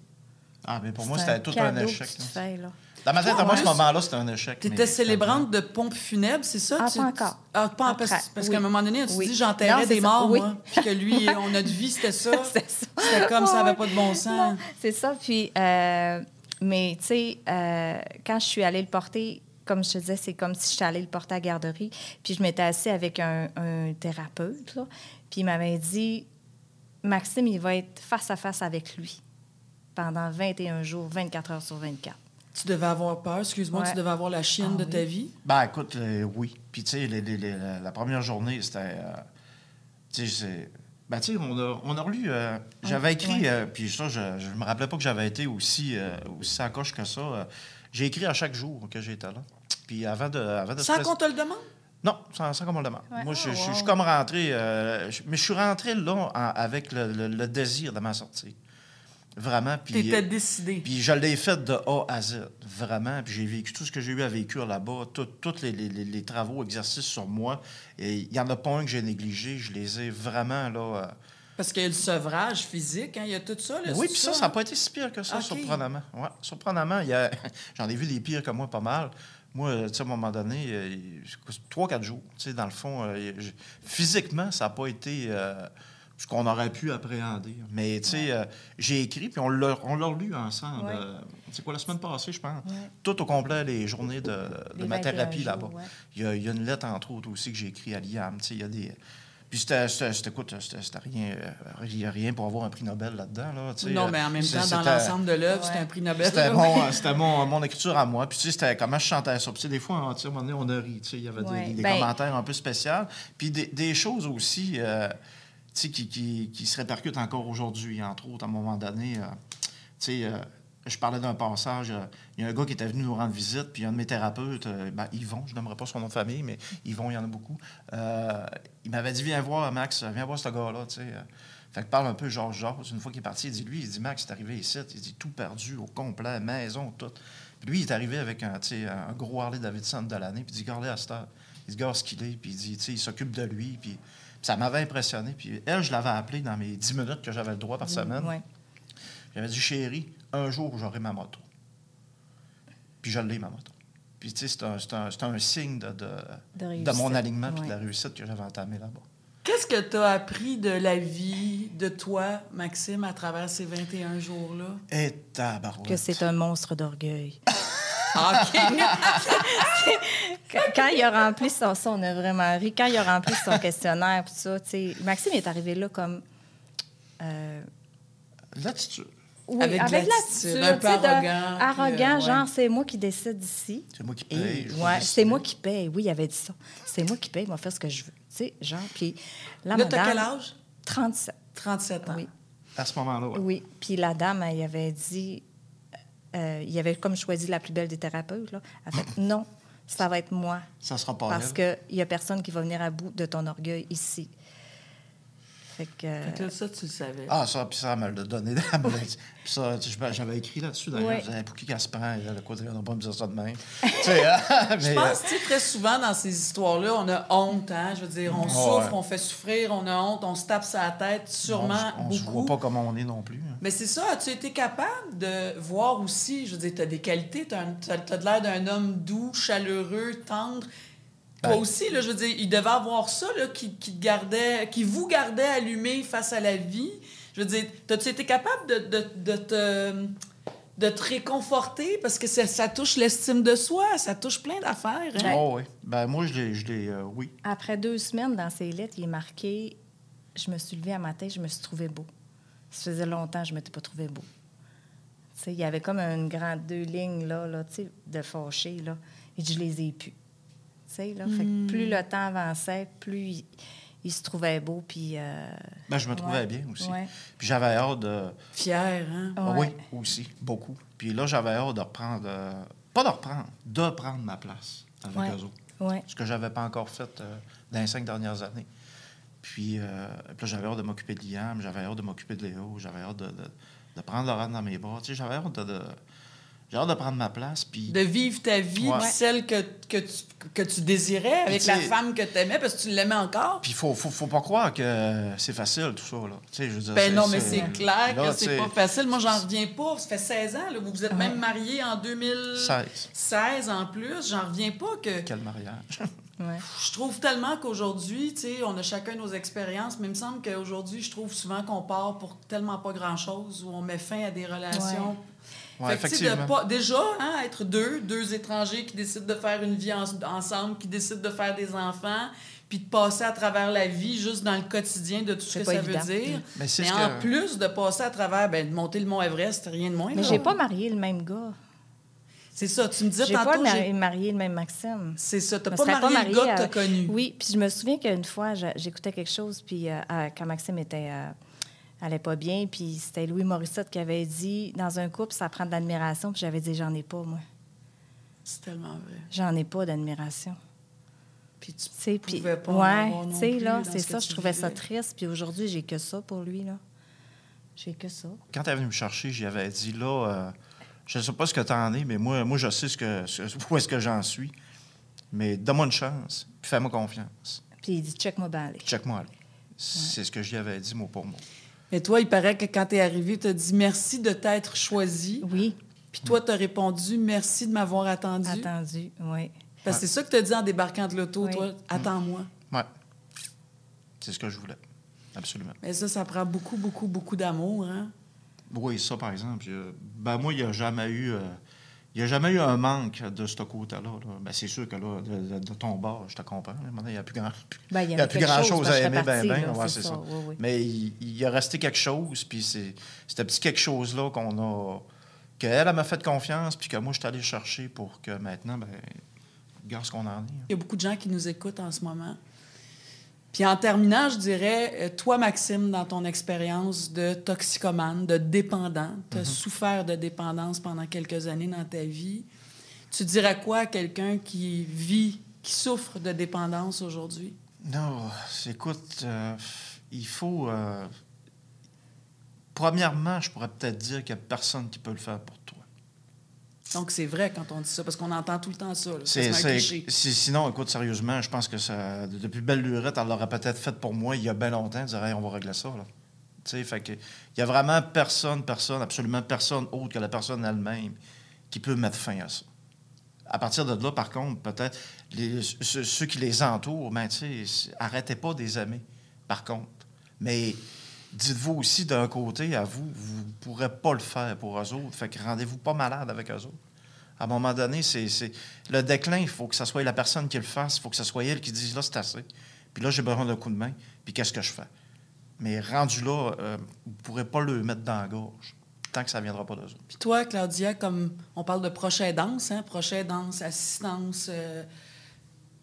Ah, mais pour moi, c'était tout un échec. que tu te fais, là. Dans ma tête, à moi, ce moment-là, c'était un échec. T'étais mais- célébrante de pompes funèbres, c'est ça? Ah, Tu- pas encore. Ah, pas parce, Après, parce oui. qu'à un moment donné, tu te Oui. dis j'enterrais des morts, oui. moi. Puis que lui, on notre vie, c'était ça? C'est ça. C'était comme ça n'avait pas de bon sens. C'est ça. Puis, euh, mais tu sais, euh, quand je suis allée le porter, comme je te disais, c'est comme si j'étais allée le porter à la garderie. Puis je m'étais assise avec un, un thérapeute, là. Puis il m'avait dit, Maxime, il va être face à face avec lui pendant 21 jours, 24 heures sur 24. Tu devais avoir peur, excuse-moi, Ouais. tu devais avoir la chienne Ah de oui. ta vie? Ben, écoute, euh, oui. Puis, tu sais, la, première journée, c'était. euh, tu sais, c'est. Ben, tu sais, on a, on a relu. euh, j'avais écrit, euh, puis ça, je, je me rappelais pas que j'avais été aussi, euh, aussi à coche que ça. euh, j'ai écrit à chaque jour que j'étais là. Puis, avant de. Avant de Sans qu'on te le demande? Non, sans, sans qu'on me le demande. Ouais. Moi, je, Ah, wow. suis comme rentré. euh, mais je suis rentré là en- avec le, le- le désir de m'en sortir. Vraiment. Puis, T'étais euh, décidé. puis je l'ai fait de A à Z, vraiment. Puis j'ai vécu tout ce que j'ai eu à vécu là-bas, tous les, les- les- les travaux, exercices sur moi. Et il n'y en a pas un que j'ai négligé. Je les ai vraiment, là... euh, Parce qu'il y a le sevrage physique, hein, il y a tout ça. Là, Oui, puis ça, ça? n'a pas été si pire que ça, Ok. surprenamment. Ouais, surprenamment, a... j'en ai vu des pires que moi pas mal. Moi, tu sais, à un moment donné, euh, trois, quatre jours, tu sais, dans le fond, euh, physiquement, ça n'a pas été euh, ce qu'on aurait pu appréhender. Mais, tu sais, euh, j'ai écrit, puis on l'a lu ensemble. Ouais. euh, c'est quoi, la semaine passée, je pense? Ouais. Tout au complet, les journées de, de Les ma 21 thérapie là-bas. ouais. Il y, a, il y a une lettre, entre autres, aussi que j'ai écrite à Liam. Tu sais, il y a des... Puis c'était, c'était, c'était- écoute, c'était, c'était rien, euh, il y a rien pour avoir un prix Nobel là-dedans. Là, Non, euh, mais en même temps, dans c'était- l'ensemble de l'œuvre, c'est Ouais. un prix Nobel. c'était mon, c'était mon, mon écriture à moi. Puis, tu sais, c'était comment je chantais ça. Puis, des fois, sais, à un moment donné, on a ri. Tu sais, il y avait des- Ouais. des, Ben- commentaires un peu spéciaux. Puis, des, des choses aussi, euh, qui, qui, qui se répercutent encore aujourd'hui. Entre autres, à un moment donné, euh, euh, je parlais d'un passage. euh, Il y a un gars qui était venu nous rendre visite, puis un de mes thérapeutes, ben, Yvon, je n'aimerais pas son nom de famille, mais Yvon, il y en a beaucoup. il m'avait dit Viens voir, Max, viens voir ce gars-là. tu sais. Fait que parle un peu Georges Georges. Une fois qu'il est parti, il dit Lui, il dit Max, c'est arrivé ici, il dit tout perdu au complet, maison, tout. Puis lui, il est arrivé avec un, un gros Harley Davidson de l'année, puis il dit Garde à cette. Il se garde ce qu'il est, puis il dit il s'occupe de lui, puis. Ça m'avait impressionné. Puis elle, je l'avais appelé dans mes 10 minutes que j'avais le droit par semaine. Ouais. J'avais dit, chérie, un jour, j'aurai ma moto. Puis je l'ai, ma moto. Puis, tu sais, c'est un, un- un signe de, de, De mon alignement puis de la réussite que j'avais entamé là-bas. Qu'est-ce que tu as appris de la vie de toi, Maxime, à travers ces 21 jours-là? Et tabarouette. Que c'est un monstre d'orgueil. Ah, OK. Quand, quand il a rempli son, ça, on a vraiment ri. Quand il a rempli son questionnaire, puis ça, tu sais, Maxime est arrivé là comme. euh, L'attitude. oui, Avec avec, l'attitude, un peu arrogant, Arrogant, euh, genre, ouais. c'est moi qui décide ici. C'est moi qui paye. ouais, c'est moi qui paye. Oui, il avait dit ça. C'est moi qui paye, il va faire ce que je veux. Tu sais, genre, puis là, Là, t'as quel âge? 37. 37 ans. Oui. À ce moment-là, ouais. Oui. Puis la dame, elle avait dit, euh, il avait comme choisi la plus belle des thérapeutes. Là. Elle a fait non, ça va être moi. Ça sera pas Parce qu'il n'y a personne qui va venir à bout de ton orgueil ici. Fait que. Fait que là, ça, tu le savais. Ah, ça, puis ça, elle me l'a donné. elle me l'a dit. Puis ça, tu j'avais écrit là-dessus, d'ailleurs. Ouais. Pour qui qu'elle se prend? Elle a quoi, on va pas me dire ça de même. tu sais, hein, Je pense, tu sais, très souvent dans ces histoires-là, on a honte, hein? Je veux dire, on souffre, ouais. on fait souffrir, on a honte, on se tape sa tête, euh, sûrement on, on se beaucoup. voit pas comme on est non plus. hein. Mais c'est ça, as-tu été capable de voir aussi, je veux dire, tu as des qualités, tu as, l'air d'un homme doux, chaleureux, tendre. Toi aussi, là, je veux dire, il devait avoir ça là, qui, qui, te gardait, qui vous gardait allumé face à la vie. Je veux dire, as-tu été capable de, de, de te, de te réconforter? Parce que ça, ça touche l'estime de soi, ça touche plein d'affaires. hein? Oh, oui. Ben, moi, je l'ai, je l'ai, euh, oui. Après deux semaines, dans ses lettres, il est marqué Je me suis levée à matin, je me suis trouvé beau. Ça faisait longtemps que je ne m'étais pas trouvé beau. Tu sais, il y avait comme une grande deux lignes là, là, tu sais, de fâché. Là. Dit Je les ai pu. Fait que plus le temps avançait, plus il, il se trouvait beau, puis... euh, Ben, je me trouvais Ouais. bien aussi. Ouais. Puis j'avais hâte de. Fier, hein? Ah Ouais. Oui, aussi, beaucoup. Puis là, j'avais hâte de reprendre. euh, pas de reprendre, de prendre ma place avec Ouais. eux autres. ouais. Ce que je n'avais pas encore fait euh, dans les cinq dernières années. Puis, euh, puis là, j'avais hâte de m'occuper de Liam, j'avais hâte de m'occuper de Léo, j'avais hâte de, de, de prendre Laurent dans mes bras. Tu sais, j'avais hâte de, de- j'avais hâte de prendre ma place. Puis, De vivre ta vie, Ouais. celle que, que, tu, que tu désirais, avec la femme que tu aimais, parce que tu l'aimais encore. puis faut, faut, faut pas croire que c'est facile, tout ça. Là. Tu sais, je veux dire, Ben non, mais c'est clair là, que c'est pas facile. Moi, j'en reviens pas. Ça fait 16 ans. Là. Vous vous êtes même mariés en 2016 16. en plus. J'en reviens pas que... Quel mariage. Ouais. Je trouve tellement qu'aujourd'hui, tu sais, on a chacun nos expériences, mais il me semble qu'aujourd'hui, je trouve souvent qu'on part pour tellement pas grand-chose, où on met fin à des relations. Ouais, Fait que, de pas, déjà, hein, être deux, deux étrangers qui décident de faire une vie en- ensemble, qui décident de faire des enfants, puis de passer à travers la vie juste dans le quotidien de tout ce que pas ça évident. veut dire. Mais c'est Mais en que- plus de passer à travers, ben, de monter le mont Everest, rien de moins. Mais j'ai pas marié le même gars. C'est ça, tu me disais J'ai pas tantôt, mari- j'ai- marié le même Maxime. c'est ça, t'as pas serais marié, le gars que t'as à- connu. Oui, puis je me souviens qu'une fois, j'écoutais quelque chose, puis euh, à- quand Maxime était, euh, allait pas bien, puis c'était Louis Morissette qui avait dit dans un couple, ça prend de l'admiration, puis j'avais dit j'en ai pas moi, C'est tellement vrai. j'en ai pas d'admiration. Puis tu Tu sais, puis pouvais pas ouais, tu sais là, c'est ce ça, tu je trouvais ça triste, puis aujourd'hui j'ai que ça pour lui là, j'ai que ça. Quand elle est venue me chercher, j'y avais dit là, euh, je ne sais pas ce que tu en es, mais moi, moi je sais ce que, où est-ce que j'en suis. Mais donne-moi une chance, puis fais-moi confiance. Puis il dit check moi ben aller. Check-moi là. C'est ce que j'y avais dit mot pour mot. Mais toi, il paraît que quand tu es arrivé, tu as dit merci de t'être choisi. Oui, Puis toi, tu as répondu merci de m'avoir attendu. attendu, oui. Parce que c'est ça que tu as dit en débarquant de l'auto, Oui. toi. Attends-moi. Ouais. C'est ce que je voulais. Absolument. Mais ça, ça prend beaucoup, beaucoup, beaucoup d'amour. Hein? Oui, ça, par exemple. je- ben, moi, il n'y a jamais eu. euh, il y a jamais eu un manque de ce côté-là. là. Ben, c'est sûr que là, de, de- de ton bord, je te comprends. il n'y a plus grand. Ben, il y n'y a plus grand-chose chose, à je aimer, ben, partie, ben. Ouais, c'est c'est ça, ça. oui, oui. Mais il, il a resté quelque chose, puis c'est c'est un petit quelque chose-là qu'on a. qu'elle elle m'a fait confiance, puis que moi, je suis allé chercher pour que maintenant, ben, regarde ce qu'on en est. hein. Il y a beaucoup de gens qui nous écoutent en ce moment. Puis en terminant, je dirais, euh, toi, Maxime, dans ton expérience de toxicomane, de dépendant, tu as souffert de dépendance pendant quelques années dans ta vie. Tu dirais quoi à quelqu'un qui vit, qui souffre de dépendance aujourd'hui? Non, écoute, euh, il faut. euh, premièrement, je pourrais peut-être dire qu'il n'y a personne qui peut le faire pour toi. Donc, c'est vrai quand on dit ça, parce qu'on entend tout le temps ça. C'est, sinon, écoute, sérieusement, je pense que ça, depuis belle lurette, elle l'aurait peut-être fait pour moi il y a bien longtemps. Dirait, Hey, on va régler ça. Là. Tu sais, fait que, il y a vraiment personne, personne, absolument personne autre que la personne elle-même qui peut mettre fin à ça. À partir de là, par contre, peut-être, ceux, ceux qui les entourent, ben, tu sais, c'est- arrêtez pas des amis, par contre. Mais dites-vous aussi d'un côté, à vous, vous ne pourrez pas le faire pour eux autres. Fait que rendez-vous pas malade avec eux autres. À un moment donné, c'est le déclin, il faut que ce soit la personne qui le fasse, il faut que ce soit elle qui dise là, c'est assez. Puis là, j'ai besoin d'un coup de main, puis qu'est-ce que je fais? Mais rendu là, euh, vous ne pourrez pas le mettre dans la gorge tant que ça ne viendra pas d'eux autres. Puis toi, Claudia, comme on parle de proche aidance, hein, proche aidance, assistance, euh,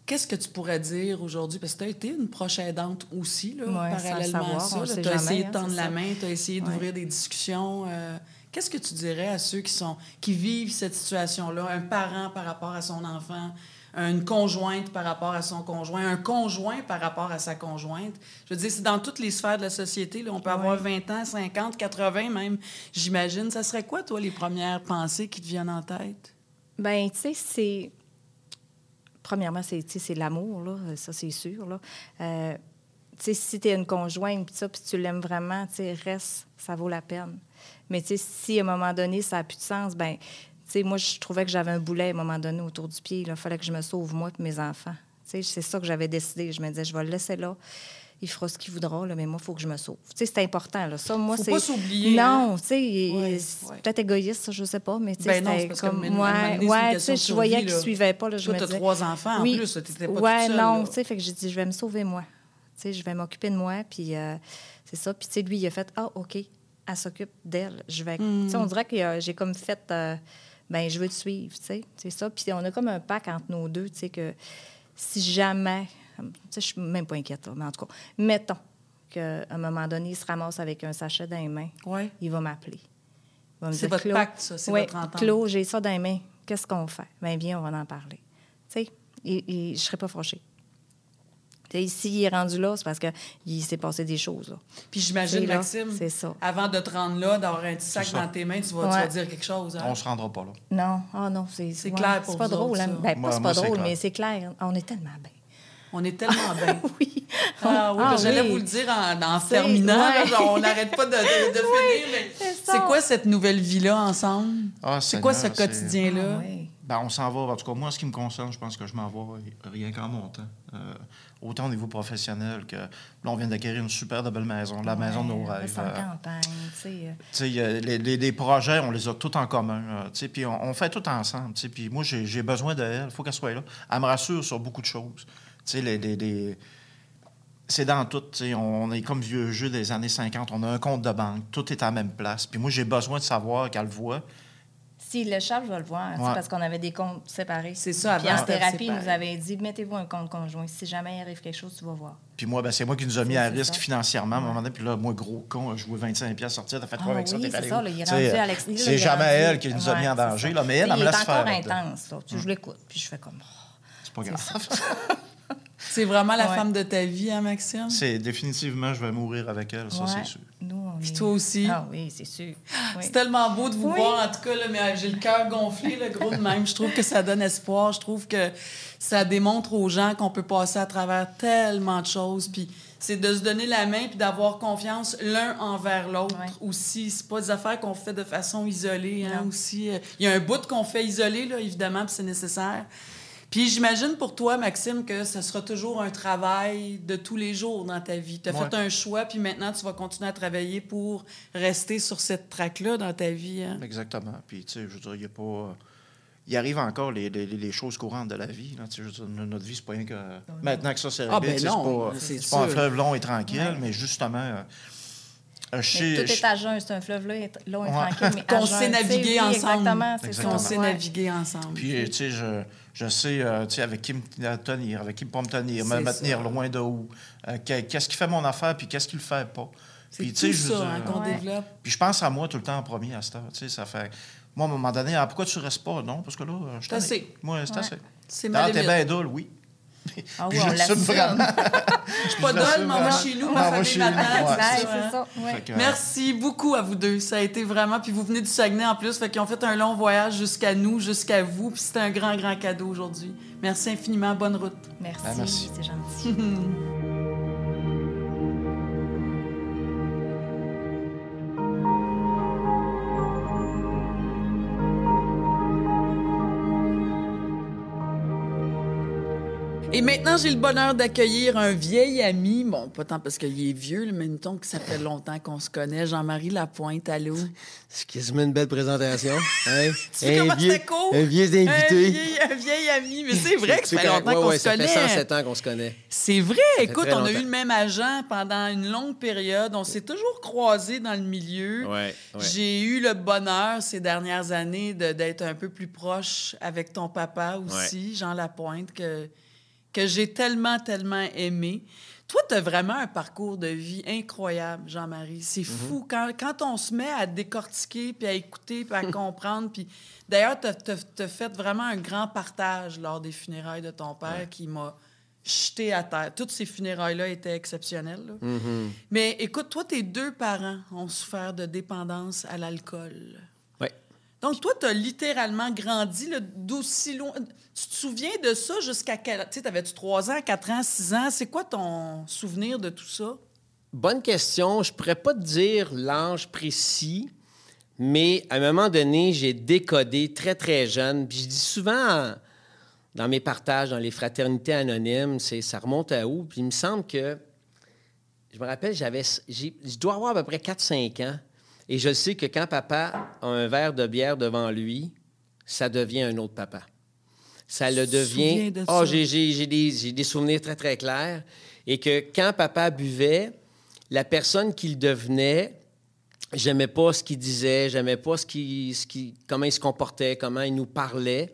qu'est-ce que tu pourrais dire aujourd'hui? Parce que tu as été une proche aidante aussi, là, Ouais, parallèlement le à ça. Tu as essayé de hein, tendre la main, tu as essayé d'ouvrir des discussions. euh, qu'est-ce que tu dirais à ceux qui, sont, qui vivent cette situation-là, un parent par rapport à son enfant, une conjointe par rapport à son conjoint, un conjoint par rapport à sa conjointe? Je veux dire, c'est dans toutes les sphères de la société. Là. On peut avoir 20 ans, 50, 80 même, j'imagine. Ça serait quoi, toi, les premières pensées qui te viennent en tête? Ben, tu sais, c'est. Premièrement, c'est l'amour, ça, c'est sûr. Là. Euh, si tu es une conjointe, puis ça, tu l'aimes vraiment, reste, ça vaut la peine. Mais si à un moment donné, ça n'a plus de sens, ben moi, je trouvais que j'avais un boulet à un moment donné autour du pied. Il fallait que je me sauve, moi et mes enfants. C'est ça que j'avais décidé. Je me disais, je vais le laisser là. Il fera ce qu'il voudra, là, mais moi, il faut que je me sauve. Tu sais, c'est important. Là. Ça, moi, Faut c'est... pas s'oublier, hein? Non, tu sais, il- Ouais, c'est ouais. peut-être égoïste, ça, je sais pas, mais tu sais, Ben c'était comme... c'est ouais, tu sais, je voyais qu'il suivait pas. Là, je Toi, me t'as disais- trois enfants en Oui. plus, là, t'étais pas ouais, toute seule, non, tu sais, fait que j'ai dit, je vais me sauver moi. Tu sais, je vais m'occuper de moi, puis euh, c'est ça. Puis, tu sais, lui, il a fait, ah, OK, elle s'occupe d'elle. Je vais... Hmm. Tu sais, on dirait que euh, j'ai comme fait, euh, ben je veux te suivre, tu sais. C'est ça. Puis, on a comme un pacte entre nos deux, tu sais, que si jamais, je suis même pas inquiète, là, mais en tout cas, mettons qu'à un moment donné, il se ramasse avec un sachet dans les mains, Ouais. il va m'appeler. Il va me C'est dire, votre pacte, ça, c'est votre entente. Claude, j'ai ça dans les mains. Qu'est-ce qu'on fait? Bien, viens, on va en parler. Tu sais, je serais pas fâchée. Tu sais, s'il est rendu là, c'est parce qu'il s'est passé des choses. Là. Puis j'imagine, là, Maxime, ça. avant de te rendre là, d'avoir un petit sac dans tes mains, tu vas, tu Ouais. vas dire quelque chose. hein? On se rendra pas là. Non, ah non, c'est C'est clair pour C'est pas drôle. autres, hein? Ben, pas moi, pas drôle, mais c'est clair. On est tellement bien. On est tellement bien. oui. Ah oui, Ah j'allais oui. vous le dire en, terminant. là, ouais. genre, on n'arrête pas de, de- de finir. c'est quoi cette nouvelle vie-là ensemble? Ah, c'est quoi ce quotidien-là? Ah. Ben, on s'en va. En tout cas, moi, en ce qui me concerne, je pense que je m'en vais rien qu'en montant. Euh, autant au niveau professionnel que là, on vient d'acquérir une super de belle maison, la maison de nos rêves. Euh, campagne, tu sais. euh, les, les- les projets, on les a tous en commun. euh, tu sais, puis on, on fait tout ensemble. tu sais, Puis moi, j'ai j'ai besoin d'elle. Il faut qu'elle soit là. Elle me rassure sur beaucoup de choses. Tu sais, les, les- les- C'est dans tout. tu sais, On est comme vieux jeu des années 50. On a un compte de banque. Tout est à la même place. Puis moi, j'ai besoin de savoir qu'elle le voit. S'il le charge, je vais le voir, Ouais. parce qu'on avait des comptes séparés. C'est ça, Puis avant, en c'était thérapie, ils nous avait dit mettez-vous un compte conjoint. Si jamais il arrive quelque chose, tu vas voir. Puis moi, ben, c'est moi qui nous a mis à C'est risque ça. financièrement à un moment donné. Puis là, moi, gros con, je jouais 25 pièces sortir. T'as fait quoi Ah avec ça? oui, c'est ça, là, il est rendu à l'ex- là, il C'est est jamais rendu- elle qui nous a Ouais, mis en c'est danger. Là, mais elle, elle me laisse encore faire. là-dedans. intense. Là. Tu- Je l'écoute, puis je fais comme. oh. C'est pas grave. C'est vraiment la Ouais. femme de ta vie, hein, Maxime? C'est définitivement, je vais mourir avec elle, ça, Ouais. c'est sûr. Nous, on Puis est- toi aussi? Ah oui, c'est sûr. Oui. C'est tellement beau de vous Oui. voir, en tout cas, là, mais euh, j'ai le cœur gonflé, le gros de même. Je trouve que ça donne espoir. Je trouve que ça démontre aux gens qu'on peut passer à travers tellement de choses. Puis c'est de se donner la main puis d'avoir confiance l'un envers l'autre Ouais. aussi. C'est pas des affaires qu'on fait de façon isolée, hein, aussi. Il y a un bout qu'on fait isolé, là, évidemment, puis c'est nécessaire. Puis j'imagine pour toi, Maxime, que ce sera toujours un travail de tous les jours dans ta vie. Tu as Ouais. fait un choix, puis maintenant tu vas continuer à travailler pour rester sur cette traque-là dans ta vie. hein? Exactement. Puis, tu sais, je veux dire, il y a pas. Il arrive encore les, les- les choses courantes de la vie. Là, tu sais, dire, notre vie, c'est pas rien que. Maintenant que ça, c'est Ah, réglé, ben tu sais, non, c'est pas, c'est c'est pas un fleuve long et tranquille, Ouais. mais justement. euh, euh, tout est à jeun, c'est un fleuve là, long et Ouais. tranquille. mais Qu'on sait naviguer oui, ensemble. Exactement, c'est Exactement. On ça. sait ouais. naviguer ensemble. Puis, tu sais, je, je sais, euh, tu sais, avec qui me tenir, avec qui pas me tenir, me, me tenir loin de où, euh, que- qu'est-ce qui fait mon affaire, puis qu'est-ce qui le fait pas? Puis, tu sais, je ça hein, qu'on Ouais. développe. Puis je pense à moi tout le temps en premier à cette heure. Tu sais, ça fait. Moi, à un moment donné, ah, pourquoi tu restes pas? Non, parce que là, je suis C'est assez. tanné. Moi, c'est Ouais. assez. C'est ma Ah, t'es limite. bien dole, oui. Ah oui, on je l'assume suis pas mais moi, vraiment. chez nous, ma famille chez m'attend. Merci beaucoup à vous deux. Ça a été vraiment. Puis vous venez du Saguenay en plus. Fait qu'ils ont fait un long voyage jusqu'à nous, jusqu'à vous. Puis c'était un grand, grand cadeau aujourd'hui. Merci infiniment. Bonne route. Merci, merci. c'est gentil. Et maintenant, j'ai le bonheur d'accueillir un vieil ami. Bon, pas tant parce qu'il est vieux, mais mettons que ça fait longtemps qu'on se connaît. Jean-Marie Lapointe, allô? Quasiment une belle présentation. Hein? Tu comment un vieux Un invité. vieil, un vieil ami. Mais c'est vrai que ça fait longtemps Ouais, qu'on ouais, se ça connaît. fait 107 ans qu'on se connaît. C'est vrai. Écoute, on a eu le même agent pendant une longue période. On s'est toujours croisés dans le milieu. Ouais. J'ai eu le bonheur ces dernières années d'être un peu plus proche avec ton papa aussi, Jean Lapointe, que, que j'ai tellement, tellement aimé. Toi, tu as vraiment un parcours de vie incroyable, Jean-Marie. C'est fou. Quand, quand on se met à décortiquer, puis à écouter, puis à comprendre, puis d'ailleurs, tu as, fait vraiment un grand partage lors des funérailles de ton père qui m'a jeté à terre. Toutes ces funérailles-là étaient exceptionnelles. là. Mhm. Mais écoute, toi, tes deux parents ont souffert de dépendance à l'alcool. Donc, toi, tu as littéralement grandi d'aussi loin. Tu te souviens de ça jusqu'à quel... Tu sais, t'avais-tu 3 ans, 4 ans, 6 ans? C'est quoi ton souvenir de tout ça? Bonne question. Je pourrais pas te dire l'âge précis, mais à un moment donné, j'ai décodé très, très jeune. Puis je dis souvent en- dans mes partages, dans les fraternités anonymes, ça remonte à où? Puis il me semble que, je me rappelle, j'avais, je dois avoir à peu près 4-5 ans. Et je sais que quand papa a un verre de bière devant lui, ça devient un autre papa. Ça le devient. de ça? j'ai, des, des souvenirs très, très clairs. Et que quand papa buvait, la personne qu'il devenait, j'aimais pas ce qu'il disait, j'aimais pas ce qu'il, ce comment il se comportait, comment il nous parlait.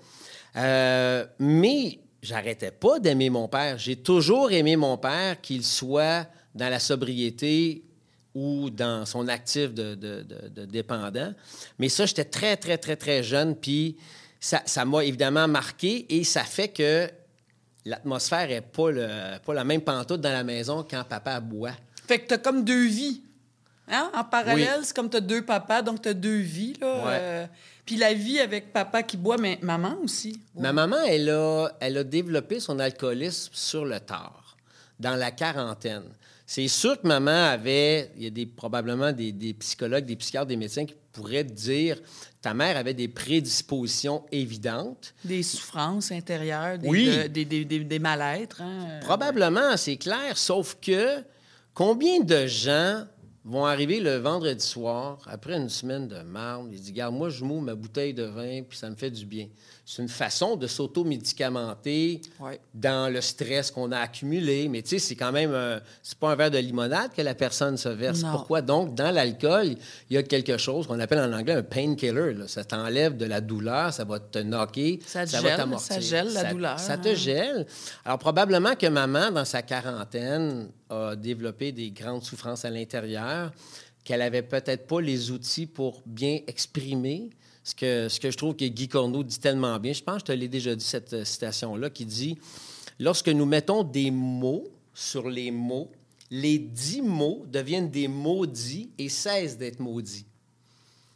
Euh, mais j'arrêtais pas d'aimer mon père. J'ai toujours aimé mon père, qu'il soit dans la sobriété ou dans son actif de, de- de- de dépendant. Mais ça, j'étais très, très, très, très jeune. Puis ça m'a évidemment marqué et ça fait que l'atmosphère n'est pas, le- pas la même pantoute dans la maison quand papa boit. Fait que t'as comme deux vies. Hein? En parallèle, c'est comme t'as deux papas, donc t'as deux vies. Là, Ouais. euh, Puis la vie avec papa qui boit, mais maman aussi. Ma maman, elle a, elle a développé son alcoolisme sur le tard, dans la quarantaine. C'est sûr que maman avait, il y a des, probablement des, des psychologues, des psychiatres, des médecins qui pourraient te dire ta mère avait des prédispositions évidentes. Des souffrances intérieures, des, Oui. de- des, des, des, des mal-être. Hein? euh, Probablement, c'est clair, sauf que combien de gens vont arriver le vendredi soir, après une semaine de marde, ils disent, regarde, moi, je m'ouvre ma bouteille de vin, puis ça me fait du bien. C'est une façon de s'auto-médicamenter Ouais. dans le stress qu'on a accumulé. Mais tu sais, c'est quand même, un- c'est pas un verre de limonade que la personne se verse. Non. Pourquoi? Donc, dans l'alcool, il y a quelque chose qu'on appelle en anglais un painkiller. Ça t'enlève de la douleur, ça va te knocker, Ça te va gèle, t'amortir. ça gèle la Ça- douleur, Ça hein? te gèle. Alors, probablement que maman, dans sa quarantaine, a développé des grandes souffrances à l'intérieur, qu'elle avait peut-être pas les outils pour bien exprimer. Ce que, ce que je trouve que Guy Corneau dit tellement bien, je pense que je te l'ai déjà dit, cette euh, citation-là, qui dit Lorsque nous mettons des mots sur les mots, les dix mots deviennent des maudits et cessent d'être maudits.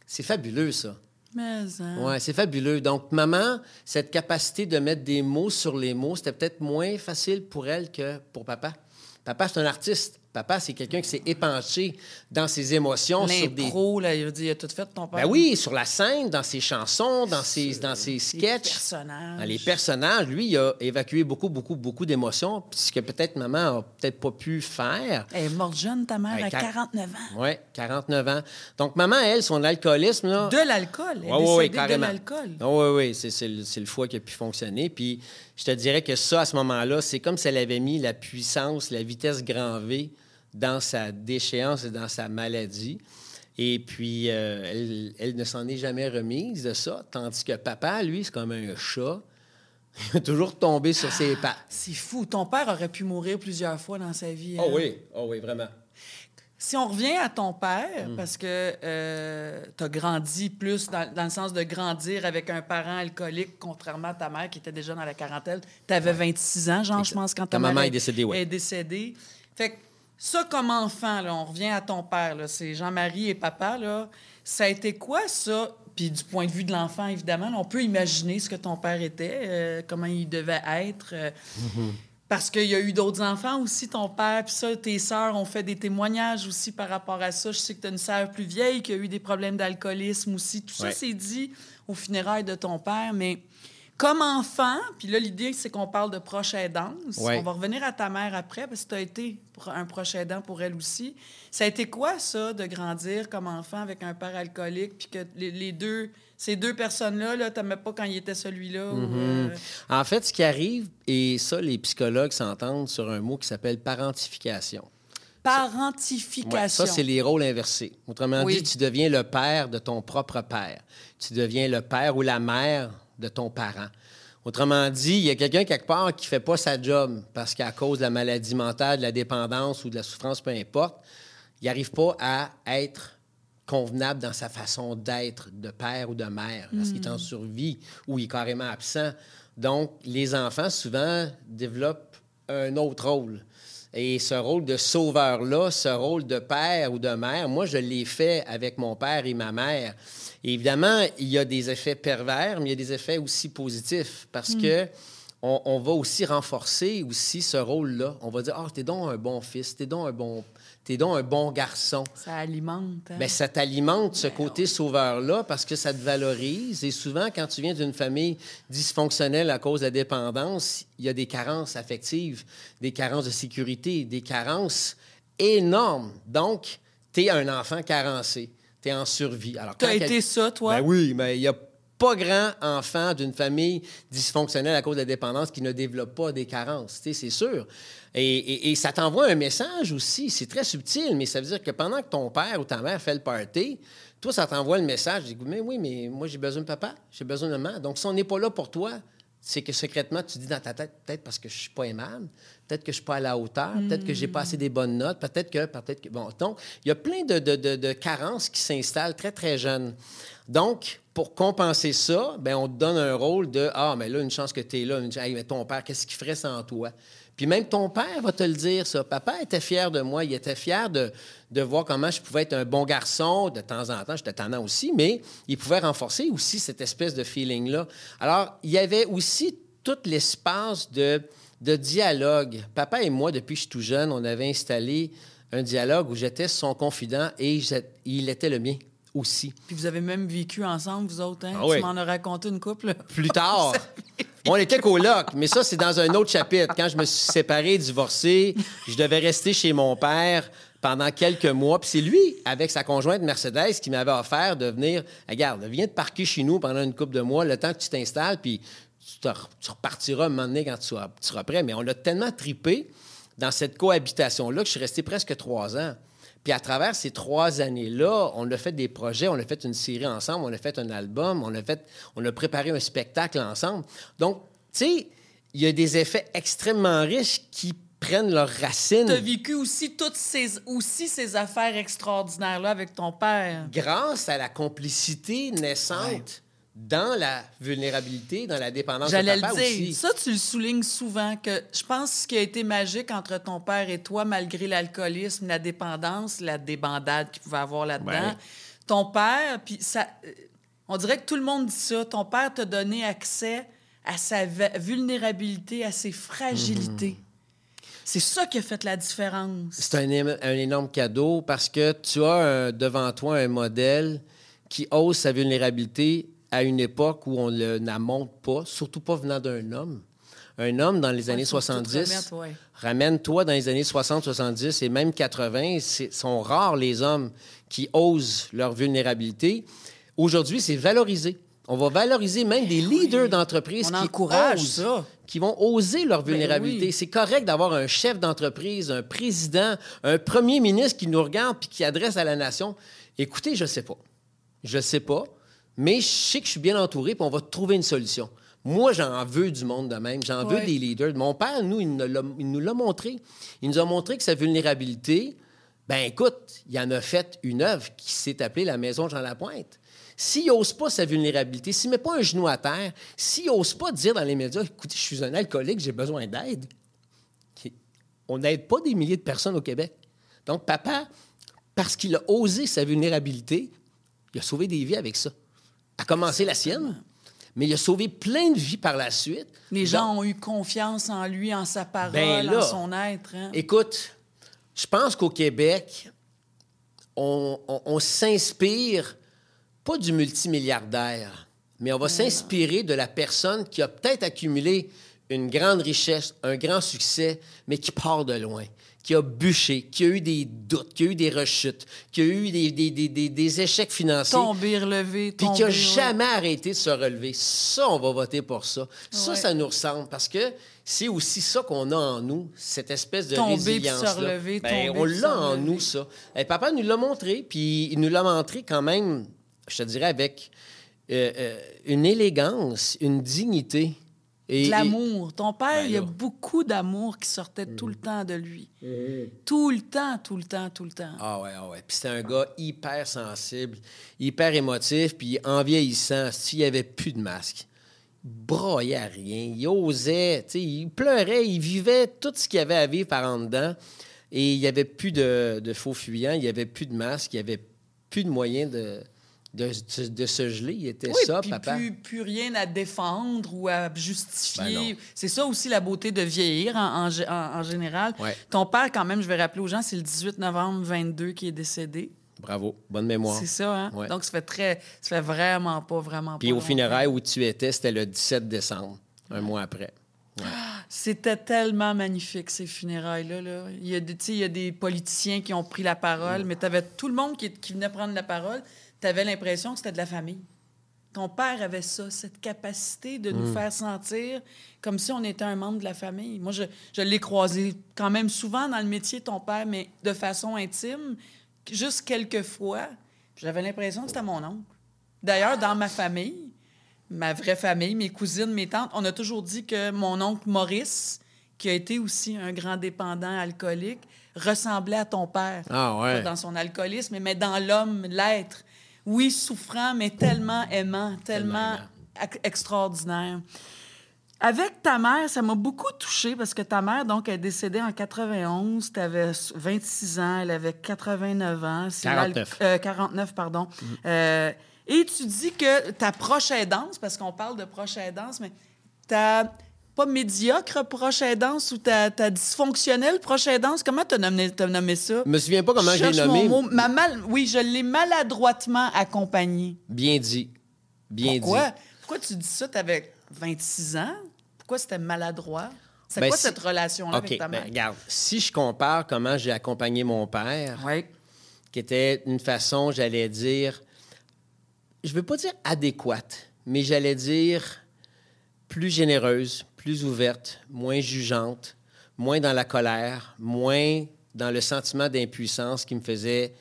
C'est fabuleux, ça. Mais, hein? Oui, c'est fabuleux. Donc, maman, cette capacité de mettre des mots sur les mots, c'était peut-être moins facile pour elle que pour papa. Papa, c'est un artiste. Papa, c'est quelqu'un qui s'est épanché dans ses émotions sur des... Là, il a dit, il a tout fait ton père. Ben oui, sur la scène, dans ses chansons, dans ses, dans ses Les sketchs. personnages. Dans les personnages, lui, il a évacué beaucoup, beaucoup, beaucoup d'émotions, ce que peut-être maman a peut-être pas pu faire. Elle est morte jeune, ta mère, Ouais, à quar- 49 ans. Oui, 49 ans. Donc, maman, elle, son alcoolisme, là... De l'alcool. Elle est Oui, oui, oui, décédée de carrément. l'alcool. oui, oui, le, c'est le foie qui a pu fonctionner. Puis je te dirais que ça, à ce moment-là, c'est comme si elle avait mis la puissance, la vitesse grand V dans sa déchéance et dans sa maladie. Et puis, euh, elle, elle ne s'en est jamais remise de ça, tandis que papa, lui, c'est comme un chat. Il a toujours tombé sur ses pattes. C'est fou. Ton père aurait pu mourir plusieurs fois dans sa vie. Oh hein? oui, oh oui, vraiment. Si on revient à ton Mm. père, parce que tu as grandi plus dans, dans le sens de grandir avec un parent alcoolique, contrairement à ta mère qui était déjà dans la quarantaine. Tu avais 26 ans, genre, je pense, quand ta Quand maman est décédée, ouais. est décédée. Fait que ça, comme enfant, là, on revient à ton père, là, c'est Jean-Marie et papa, là, ça a été quoi, ça? Puis du point de vue de l'enfant, évidemment, là, on peut imaginer ce que ton père était, euh, comment il devait être. euh, parce qu'il y a eu d'autres enfants aussi, ton père, puis ça, tes sœurs ont fait des témoignages aussi par rapport à ça. Je sais que tu as une sœur plus vieille qui a eu des problèmes d'alcoolisme aussi. Tout ça, c'est dit aux funérailles de ton père, mais comme enfant, puis là, l'idée, c'est qu'on parle de proche aidance. Ouais. On va revenir à ta mère après, parce que tu as été un proche aidant pour elle aussi. Ça a été quoi, ça, de grandir comme enfant avec un père alcoolique, puis que les deux, ces deux personnes-là, là, tu pas quand il était celui-là? ou, euh, En fait, ce qui arrive, et ça, les psychologues s'entendent sur un mot qui s'appelle parentification. parentification. Ouais, ça, c'est les rôles inversés. Autrement Oui. dit, tu deviens le père de ton propre père. Tu deviens le père ou la mère de ton parent. Autrement dit, il y a quelqu'un quelque part qui fait pas sa job parce qu'à cause de la maladie mentale, de la dépendance ou de la souffrance, peu importe, il n'arrive pas à être convenable dans sa façon d'être de père ou de mère parce qu'il est en survie ou il est carrément absent. Donc, les enfants, souvent, développent un autre rôle. Et ce rôle de sauveur-là, ce rôle de père ou de mère, moi, je l'ai fait avec mon père et ma mère. Et évidemment, il y a des effets pervers, mais il y a des effets aussi positifs parce que on, on va aussi renforcer aussi ce rôle-là. On va dire, ah, t'es donc un bon fils, t'es donc un bon, t'es donc un bon garçon. Ça alimente. hein? Bien, ça t'alimente ce côté sauveur-là parce que ça te valorise. Et souvent, quand tu viens d'une famille dysfonctionnelle à cause de la dépendance, il y a des carences affectives, des carences de sécurité, des carences énormes. Donc, tu es un enfant carencé. Tu es en survie. Alors, T'as été ça, toi? Ben oui, mais il n'y a pas grand enfant d'une famille dysfonctionnelle à cause de la dépendance qui ne développe pas des carences, c'est sûr. Et, ça t'envoie un message aussi, c'est très subtil, mais ça veut dire que pendant que ton père ou ta mère fait le party, toi, ça t'envoie le message, dis, mais oui, mais moi, j'ai besoin de papa, j'ai besoin de maman. Donc, si on n'est pas là pour toi, c'est que secrètement, tu dis dans ta tête, peut-être parce que je suis pas aimable, peut-être que je suis pas à la hauteur, peut-être que j'ai pas assez des bonnes notes, peut-être que, peut-être que... Bon, donc, il y a plein de, de carences qui s'installent très, très jeunes. Donc, pour compenser ça, ben on te donne un rôle de Ah, mais là, une chance que tu es là. Une... Hey, mais ton père, qu'est-ce qu'il ferait sans toi? Puis même ton père va te le dire, ça. Papa était fier de moi. Il était fier de, de voir comment je pouvais être un bon garçon. De temps en temps, j'étais tendant aussi, mais il pouvait renforcer aussi cette espèce de feeling-là. Alors, il y avait aussi tout l'espace de, de dialogue. Papa et moi, depuis que je suis tout jeune, on avait installé un dialogue où j'étais son confident et il était le mien aussi. Puis vous avez même vécu ensemble, vous autres, hein? Ah oui. Tu m'en as raconté une couple. Plus tard. On était colocs, mais ça, c'est dans un autre chapitre. Quand je me suis séparé, divorcé, je devais rester chez mon père pendant quelques mois. Puis c'est lui, avec sa conjointe Mercedes, qui m'avait offert de venir. Regarde, viens te parquer chez nous pendant une couple de mois, le temps que tu t'installes, puis tu, te- tu repartiras un moment donné quand tu seras, tu seras prêt. Mais on a tellement tripé dans cette cohabitation-là que je suis resté presque trois ans. Puis à travers ces trois années-là, on a fait des projets, on a fait une série ensemble, on a fait un album, on a, fait, on a préparé un spectacle ensemble. Donc, tu sais, il y a des effets extrêmement riches qui prennent leurs racines Tu as vécu aussi toutes ces, aussi ces affaires extraordinaires-là avec ton père. grâce à la complicité naissante dans la vulnérabilité, dans la dépendance J'allais de le papa dire. aussi. Ça, tu le soulignes souvent, que je pense que ce qui a été magique entre ton père et toi, malgré l'alcoolisme, la dépendance, la débandade qu'il pouvait avoir là-dedans, Ouais. ton père, puis ça... euh, On dirait que tout le monde dit ça. Ton père t'a donné accès à sa vulnérabilité, à ses fragilités. C'est ça qui a fait la différence. C'est un, énorme cadeau parce que tu as un- devant toi un modèle qui ose sa vulnérabilité à une époque où on ne la montre pas, surtout pas venant d'un homme. Un homme dans les Ouais, années faut que tu te 70, remettes, ouais. ramène-toi dans les années 60, 70 et même 80, c'est sont rares les hommes qui osent leur vulnérabilité. Aujourd'hui, c'est valorisé. On va valoriser même des leaders d'entreprise Ben qui osent, ça. qui vont oser leur Ben vulnérabilité. oui. C'est correct d'avoir un chef d'entreprise, un président, un premier ministre qui nous regarde puis qui adresse à la nation. Écoutez, je sais pas. Je sais pas, mais je sais que je suis bien entouré puis on va trouver une solution. Moi, j'en veux du monde de même. J'en veux des leaders. Mon père, nous, il nous l'a- il nous l'a montré. Il nous a montré que sa vulnérabilité, ben écoute, il en a fait une œuvre qui s'est appelée La Maison Jean Lapointe. S'il n'ose pas sa vulnérabilité, s'il ne met pas un genou à terre, s'il n'ose pas dire dans les médias, écoutez, je suis un alcoolique, j'ai besoin d'aide, on n'aide pas des milliers de personnes au Québec. Donc, papa, parce qu'il a osé sa vulnérabilité, il a sauvé des vies avec ça. A commencé la sienne, mais il a sauvé plein de vies par la suite. Les Donc, gens ont eu confiance en lui, en sa parole, Ben là, en son être. hein. Écoute, je pense qu'au Québec, on, on- on s'inspire pas du multimilliardaire, mais on va s'inspirer de la personne qui a peut-être accumulé une grande richesse, un grand succès, mais qui part de loin, qui a bûché, qui a eu des doutes, qui a eu des rechutes, qui a eu des, des- des- des- des échecs financiers. Tomber, relever, Puis qui n'a ouais. jamais arrêté de se relever. Ça, on va voter pour ça. Ça, Ouais. ça nous ressemble parce que c'est aussi ça qu'on a en nous, cette espèce de Tomber puis se résilience. relever, ben, tomber on se l'a en relever. nous, ça. Et papa nous l'a montré, puis il nous l'a montré quand même, je te dirais, avec euh, euh, une élégance, une dignité. Et, De l'amour. Ton père, Ben il y a. Mm. beaucoup d'amour qui sortait tout le temps de lui. Tout le temps, tout le temps, tout le temps. Ah ouais, ah ouais. Puis c'était un gars hyper sensible, hyper émotif, puis en vieillissant, s'il n'y avait plus de masque, il broyait à rien, il osait, tu sais, il pleurait, il vivait tout ce qu'il y avait à vivre par en dedans, et il n'y avait plus de, de faux fuyants, il n'y avait plus de masque, il n'y avait plus de moyen de, de, de se geler. Il était Oui, ça, puis papa. plus, plus rien à défendre ou à Ben justifier. non. c'est ça aussi la beauté de vieillir en, en gé- en- en général. Ouais. Ton père, quand même, je vais rappeler aux gens, c'est le 18 novembre 22 qui est décédé. Bravo, bonne mémoire. C'est ça, hein? Ouais. Donc, ça fait très... Ça fait vraiment pas, vraiment Puis pas au longtemps. funérailles où tu étais, c'était le 17 décembre, un mois après. C'était tellement magnifique, ces funérailles-là. là. Il, y a des, il y a des politiciens qui ont pris la parole, mais tu avais tout le monde qui, qui venait prendre la parole. Tu avais l'impression que c'était de la famille. Ton père avait ça, cette capacité de nous faire sentir comme si on était un membre de la famille. Moi, je, je l'ai croisé quand même souvent dans le métier, ton père, mais de façon intime, juste quelques fois. J'avais l'impression que c'était mon oncle. D'ailleurs, dans ma famille, ma vraie famille, mes cousines, mes tantes, on a toujours dit que mon oncle Maurice, qui a été aussi un grand dépendant alcoolique, ressemblait à ton père. Ah ouais. Dans son alcoolisme, mais dans l'homme, l'être. Oui, souffrant, mais tellement aimant, tellement Tellement ex- extraordinaire. Avec ta mère, ça m'a beaucoup touchée parce que ta mère, donc, est décédée en 91. Tu avais 26 ans, elle avait 89 ans. C'est 49. l'al- euh, 49, pardon. Euh, et tu dis que ta proche aidance, parce qu'on parle de proche aidance, mais ta pas médiocre proche aidance ou ta, ta dysfonctionnelle proche aidance, comment tu as nommé, t'as nommé ça? Je me souviens pas comment Je je l'ai cherche nommé. mon mot. Ma mal... Oui, je l'ai maladroitement accompagnée. Bien dit. Bien Pourquoi? dit. Pourquoi? Tu dis ça? Tu avais 26 ans? Pourquoi c'était maladroit? C'est Ben, quoi si- cette relation-là OK, avec ta ben, mère? regarde, si je compare comment j'ai accompagné mon père, oui. qui était une façon, j'allais dire, je veux pas dire adéquate, mais j'allais dire plus généreuse, plus ouverte, moins jugeante, moins dans la colère, moins dans le sentiment d'impuissance qui me faisait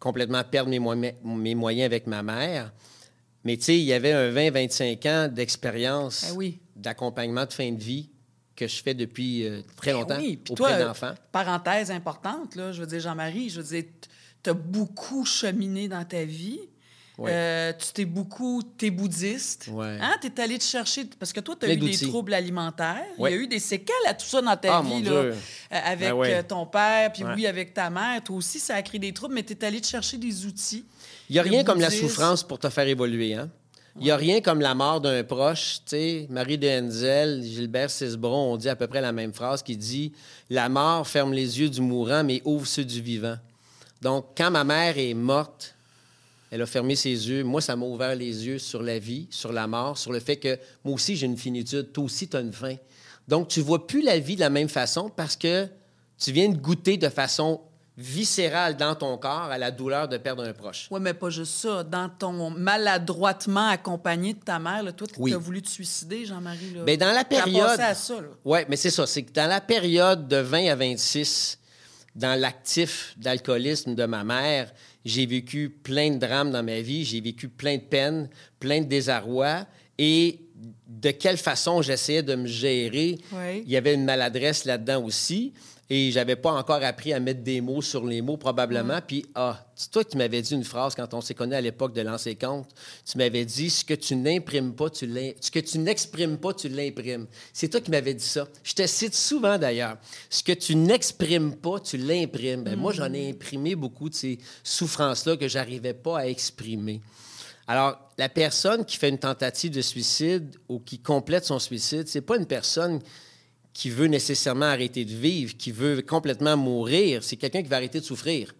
complètement perdre mes, moyens- mes moyens avec ma mère. Mais tu sais, il y avait un 20-25 ans d'expérience Ben oui. d'accompagnement de fin de vie que je fais depuis euh, très Ben longtemps oui, puis auprès toi, d'enfants. Parenthèse importante, là, je veux dire, Jean-Marie, je veux dire, tu as beaucoup cheminé dans ta vie. Euh, tu t'es beaucoup. T'es bouddhiste. Ouais. Hein? Tu es allé te chercher. Parce que toi, tu as eu des troubles alimentaires. Il y a eu des séquelles à tout ça dans ta Ah, vie. là, euh, avec Ben euh, ton père, puis oui, avec ta mère. Toi aussi, ça a créé des troubles, mais tu es allé te chercher des outils. Il n'y a rien comme la souffrance pour te faire évoluer. Hein? Il n'y a rien comme la mort d'un proche. Tu sais, Marie de Henzel, Gilbert Cesbron ont dit à peu près la même phrase qui dit La mort ferme les yeux du mourant, mais ouvre ceux du vivant. Donc, quand ma mère est morte, elle a fermé ses yeux. Moi, ça m'a ouvert les yeux sur la vie, sur la mort, sur le fait que moi aussi, j'ai une finitude. Toi aussi, tu as une fin. Donc, tu vois plus la vie de la même façon parce que tu viens de goûter de façon viscérale dans ton corps à la douleur de perdre un proche. Oui, mais pas juste ça. Dans ton maladroitement accompagné de ta mère, là, toi, tu Oui. as voulu te suicider, Jean-Marie. Ben, dans la période. Oui, mais c'est ça. C'est que dans la période de 20 à 26, dans l'actif d'alcoolisme de ma mère, j'ai vécu plein de drames dans ma vie, j'ai vécu plein de peines, plein de désarroi. Et de quelle façon j'essayais de me gérer, Oui. il y avait une maladresse là-dedans aussi. Et j'avais pas encore appris à mettre des mots sur les mots, probablement. Puis, ah, c'est toi qui m'avais dit une phrase quand on s'est connus à l'époque de lancer compte. Tu m'avais dit ce que tu n'imprimes pas, tu ce que tu n'exprimes pas, tu l'imprimes. C'est toi qui m'avais dit ça. Je te cite souvent d'ailleurs. Ce que tu n'exprimes pas, tu l'imprimes. Ben, Moi, j'en ai imprimé beaucoup de ces souffrances-là que j'arrivais pas à exprimer. Alors, la personne qui fait une tentative de suicide ou qui complète son suicide, c'est pas une personne qui veut nécessairement arrêter de vivre, qui veut complètement mourir. C'est quelqu'un qui va arrêter de souffrir,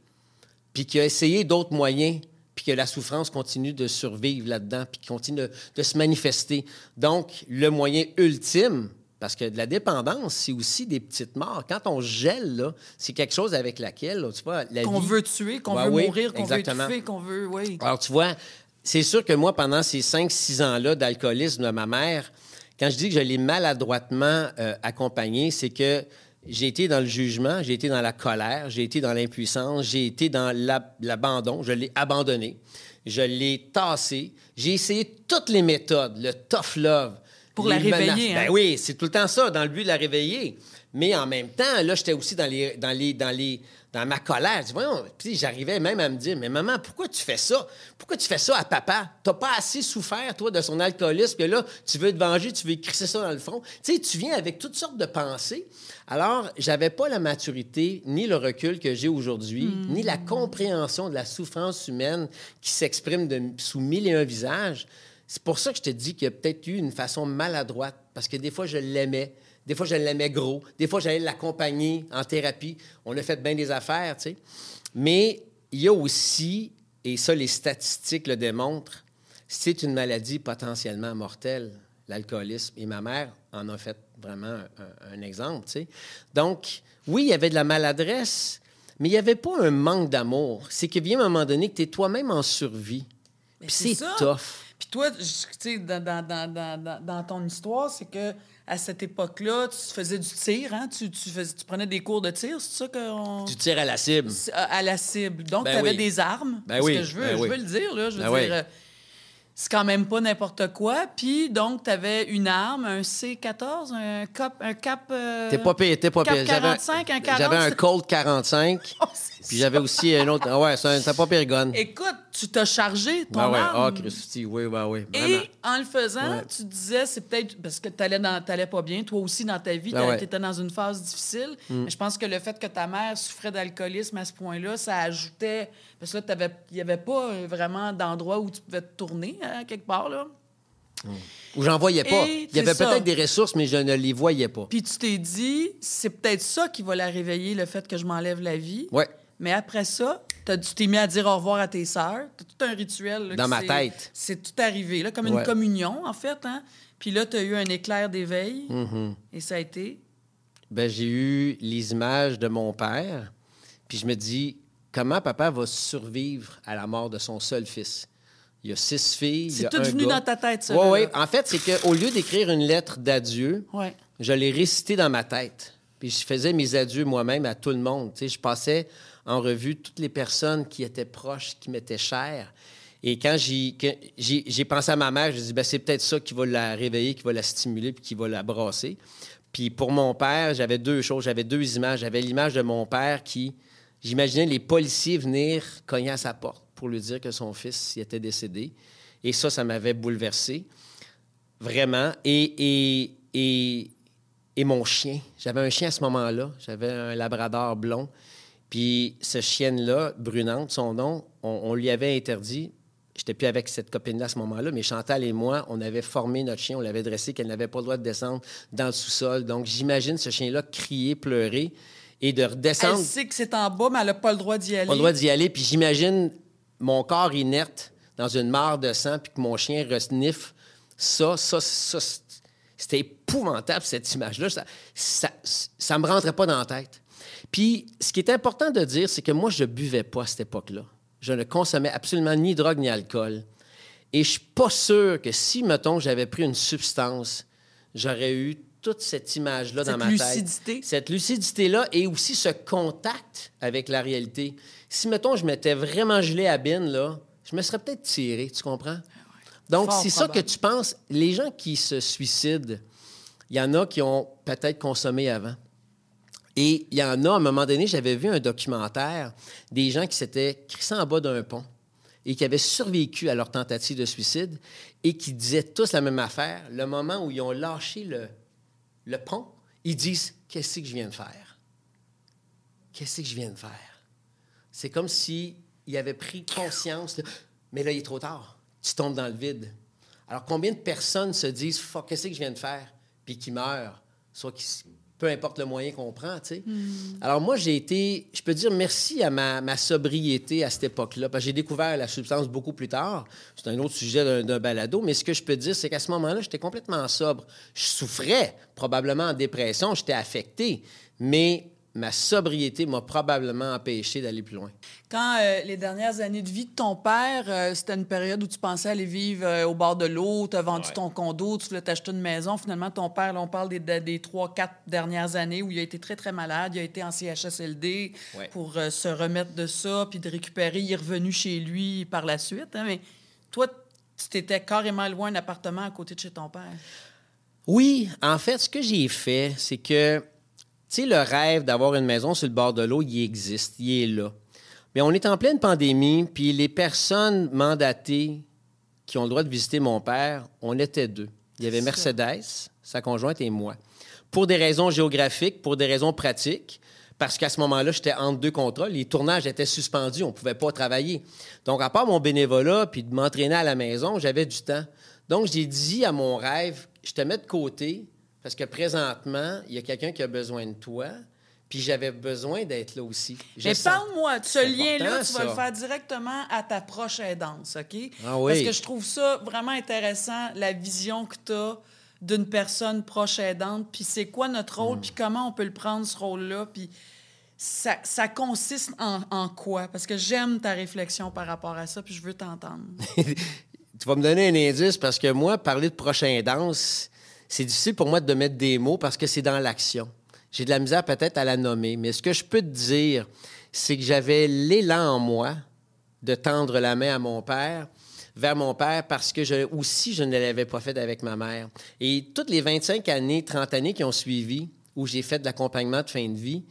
puis qui a essayé d'autres moyens, puis que la souffrance continue de survivre là-dedans, puis qui continue de, de se manifester. Donc, le moyen ultime, parce que de la dépendance, c'est aussi des petites morts. Quand on gèle, c'est quelque chose avec laquelle, là, tu vois, la Qu'on vie... veut tuer, qu'on Ouais, veut oui, mourir, qu'on veut étouffer, qu'on veut. Oui. Alors, tu vois, c'est sûr que moi, pendant ces 5-6 ans-là d'alcoolisme de ma mère, quand je dis que je l'ai maladroitement euh, accompagné, c'est que j'ai été dans le jugement, j'ai été dans la colère, j'ai été dans l'impuissance, j'ai été dans l'ab- l'abandon, je l'ai abandonné, je l'ai tassé, j'ai essayé toutes les méthodes, le tough love. Pour la réveiller, hein? Ben oui, c'est tout le temps ça, dans le but de la réveiller. Mais en même temps, là, j'étais aussi dans les, dans les, dans les, dans ma colère. Je dis, voyons, puis j'arrivais même à me dire, mais maman, pourquoi tu fais ça? Pourquoi tu fais ça à papa? T'as pas assez souffert, toi, de son alcoolisme, que là, tu veux te venger, tu veux crisser ça dans le front. Tu sais, tu viens avec toutes sortes de pensées. Alors, j'avais pas la maturité, ni le recul que j'ai aujourd'hui, ni la compréhension de la souffrance humaine qui s'exprime sous mille et un visages. C'est pour ça que je te dis qu'il y a peut-être eu une façon maladroite, parce que des fois, je l'aimais. Des fois, je l'aimais gros. Des fois, j'allais l'accompagner en thérapie. On a fait bien des affaires, tu sais. Mais il y a aussi, et ça, les statistiques le démontrent, c'est une maladie potentiellement mortelle, l'alcoolisme. Et ma mère en a fait vraiment un, un- un exemple, tu sais. Donc, oui, il y avait de la maladresse, mais il n'y avait pas un manque d'amour. C'est que vient un moment donné que tu es toi-même en survie. Puis c'est tough. Puis toi, tu sais, dans, dans, dans, dans, ton histoire, c'est que à cette époque-là, tu faisais du tir, hein? Tu, tu, faisais- tu prenais des cours de tir, c'est ça qu'on... Tu tires à la cible. à, à la cible. Donc, Ben tu avais oui. des armes. Ben c'est oui, ce que je veux, ben je oui. veux le dire, là. Je veux Ben dire. C'est quand même pas n'importe quoi. Puis, donc, tu avais une arme, un C-14, un cap... Un cap euh, T'es pas payé, t'es pas Cap payé. J'avais- 45, un 40, J'avais un Colt 45, Oh, c'est puis j'avais aussi un autre. ah Ouais, c'est un- pas pire gun. Écoute, tu t'as chargé ton Ah ouais, ah, arme. Christy, oui, bah oui. Vraiment. Et en le faisant, Ouais. tu disais, c'est peut-être parce que t'allais dans- t'allais pas bien, toi aussi dans ta vie, Ah tu ouais. Mm. étais dans une phase difficile. Mais je pense que le fait que ta mère souffrait d'alcoolisme à ce point-là, ça ajoutait. Parce que là, il n'y avait pas vraiment d'endroit où tu pouvais te tourner, hein, quelque part. là. Ou j'en voyais pas. Et Il y avait peut-être des ressources, mais je ne les voyais pas. Puis tu t'es dit, c'est peut-être ça qui va la réveiller, le fait que je m'enlève la vie. Ouais, Mais après ça, tu t'es mis à dire au revoir à tes sœurs. T'as tout un rituel. là, Dans ma tête. C'est tout arrivé, là, comme une communion, en fait. Hein? Puis là, tu as eu un éclair d'éveil. Mm-hmm. Et ça a été? ben, j'ai eu les images de mon père, puis je me dis, comment papa va survivre à la mort de son seul fils? Il y a six filles. C'est tout un venu gars. dans ta tête, ça. Oui, oui. En fait, c'est qu'au lieu d'écrire une lettre d'adieu, Ouais. je l'ai récité dans ma tête. Puis je faisais mes adieux moi-même à tout le monde. Tu sais, je passais en revue toutes les personnes qui étaient proches, qui m'étaient chères. Et quand j'ai, pensé à ma mère, je me dit, ben, c'est peut-être ça qui va la réveiller, qui va la stimuler, puis qui va la brasser. Puis pour mon père, j'avais deux choses. J'avais deux images. J'avais l'image de mon père qui, j'imaginais les policiers venir cogner à sa porte pour lui dire que son fils y était décédé. Et ça, ça m'avait bouleversé. Vraiment. Et, et, et, et mon chien. J'avais un chien à ce moment-là. J'avais un labrador blond. Puis ce chien-là, Brunante, son nom, on, on lui avait interdit. J'étais plus avec cette copine-là à ce moment-là, mais Chantal et moi, on avait formé notre chien, on l'avait dressé, qu'elle n'avait pas le droit de descendre dans le sous-sol. Donc, j'imagine ce chien-là crier, pleurer et de Elle redescendre. sait que c'est en bas, mais elle n'a pas le droit d'y aller. Pas le droit d'y aller. Puis j'imagine mon corps inerte dans une mare de sang, puis que mon chien resniffe. Ça, ça, ça, c'était épouvantable, cette image-là. Ça, ça, ça me rentrait pas dans la tête. Puis ce qui est important de dire, c'est que moi, je buvais pas à cette époque-là. Je ne consommais absolument ni drogue ni alcool. Et je suis pas sûr que si, mettons, j'avais pris une substance, j'aurais eu toute cette image-là dans ma tête. lucidité. Cette lucidité-là et aussi ce contact avec la réalité. Si, mettons, je m'étais vraiment gelé à bine, là, je me serais peut-être tiré, tu comprends? Donc, c'est ça que tu penses. Les gens qui se suicident, il y en a qui ont peut-être consommé avant. Et il y en a, à un moment donné, j'avais vu un documentaire des gens qui s'étaient crissés en bas d'un pont et qui avaient survécu à leur tentative de suicide et qui disaient tous la même affaire. Le moment où ils ont lâché le, le pont, ils disent Qu'est-ce que je viens de faire? Qu'est-ce que je viens de faire? C'est comme s'ils avaient pris conscience, là, mais là, il est trop tard. Tu tombes dans le vide. Alors, combien de personnes se disent Fuck, qu'est-ce que je viens de faire? Puis qui meurent, soit qui peu importe le moyen qu'on prend, tu sais. Alors moi, j'ai été, je peux dire merci à ma, ma sobriété à cette époque-là, parce que j'ai découvert la substance beaucoup plus tard. C'est un autre sujet d'un, d'un balado, mais ce que je peux dire, c'est qu'à ce moment-là, j'étais complètement sobre. Je souffrais, probablement en dépression, j'étais affecté, mais ma sobriété m'a probablement empêché d'aller plus loin. Quand euh, les dernières années de vie de ton père, euh, c'était une période où tu pensais aller vivre euh, au bord de l'eau, tu as vendu ton condo, tu voulais t'acheter une maison. Finalement, ton père, là, on parle des, trois, quatre dernières années où il a été très, très malade. Il a été en CHSLD Ouais. pour euh, se remettre de ça, puis de récupérer. Il est revenu chez lui par la suite. hein. Mais toi, tu t'étais carrément loin d'un appartement à côté de chez ton père. Oui, en fait, ce que j'ai fait, c'est que, tu sais, le rêve d'avoir une maison sur le bord de l'eau, il existe, il est là. Mais on est en pleine pandémie, puis les personnes mandatées qui ont le droit de visiter mon père, on était deux. Il y avait ça. Mercedes, sa conjointe et moi. Pour des raisons géographiques, pour des raisons pratiques, parce qu'à ce moment-là, j'étais entre deux contrats. Les tournages étaient suspendus, on ne pouvait pas travailler. Donc, à part mon bénévolat puis de m'entraîner à la maison, j'avais du temps. Donc, j'ai dit à mon rêve, je te mets de côté parce que présentement, il y a quelqu'un qui a besoin de toi, puis j'avais besoin d'être là aussi. Je Mais parle-moi de ce lien-là, tu vas ça. le faire directement à ta proche aidance, OK? Ah oui. Parce que je trouve ça vraiment intéressant, la vision que tu as d'une personne proche aidante, puis c'est quoi notre Hmm. rôle, puis comment on peut le prendre, ce rôle-là, puis ça, ça consiste en, en quoi? Parce que j'aime ta réflexion par rapport à ça, puis je veux t'entendre. tu vas me donner un indice parce que moi, parler de prochain danse, c'est difficile pour moi de mettre des mots parce que c'est dans l'action. J'ai de la misère peut-être à la nommer, mais ce que je peux te dire, c'est que j'avais l'élan en moi de tendre la main à mon père, vers mon père parce que aussi, je ne l'avais pas fait avec ma mère. Et toutes les 25 années, 30 années qui ont suivi, où j'ai fait de l'accompagnement de fin de vie,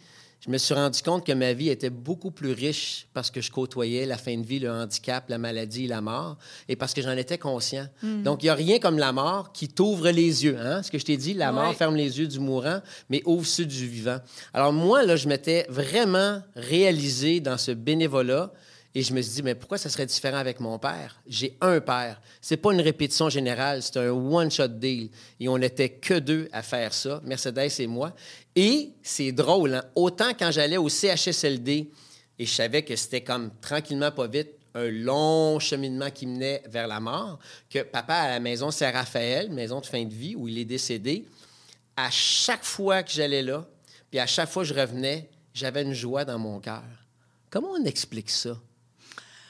je me suis rendu compte que ma vie était beaucoup plus riche parce que je côtoyais la fin de vie, le handicap, la maladie, la mort, et parce que j'en étais conscient. Donc, il n'y a rien comme la mort qui t'ouvre les yeux. Hein? Ce que je t'ai dit, la mort Ouais. ferme les yeux du mourant, mais ouvre ceux du vivant. Alors, moi, là, je m'étais vraiment réalisé dans ce bénévolat. Et je me suis dit, mais pourquoi ça serait différent avec mon père? J'ai un père. C'est pas une répétition générale, c'est un one-shot deal. Et on n'était que deux à faire ça, Mercedes et moi. Et c'est drôle, hein? autant quand j'allais au CHSLD et je savais que c'était comme tranquillement, pas vite, un long cheminement qui menait vers la mort, que papa à la maison Saint-Raphaël, maison de fin de vie, où il est décédé, à chaque fois que j'allais là, puis à chaque fois que je revenais, j'avais une joie dans mon cœur. Comment on explique ça?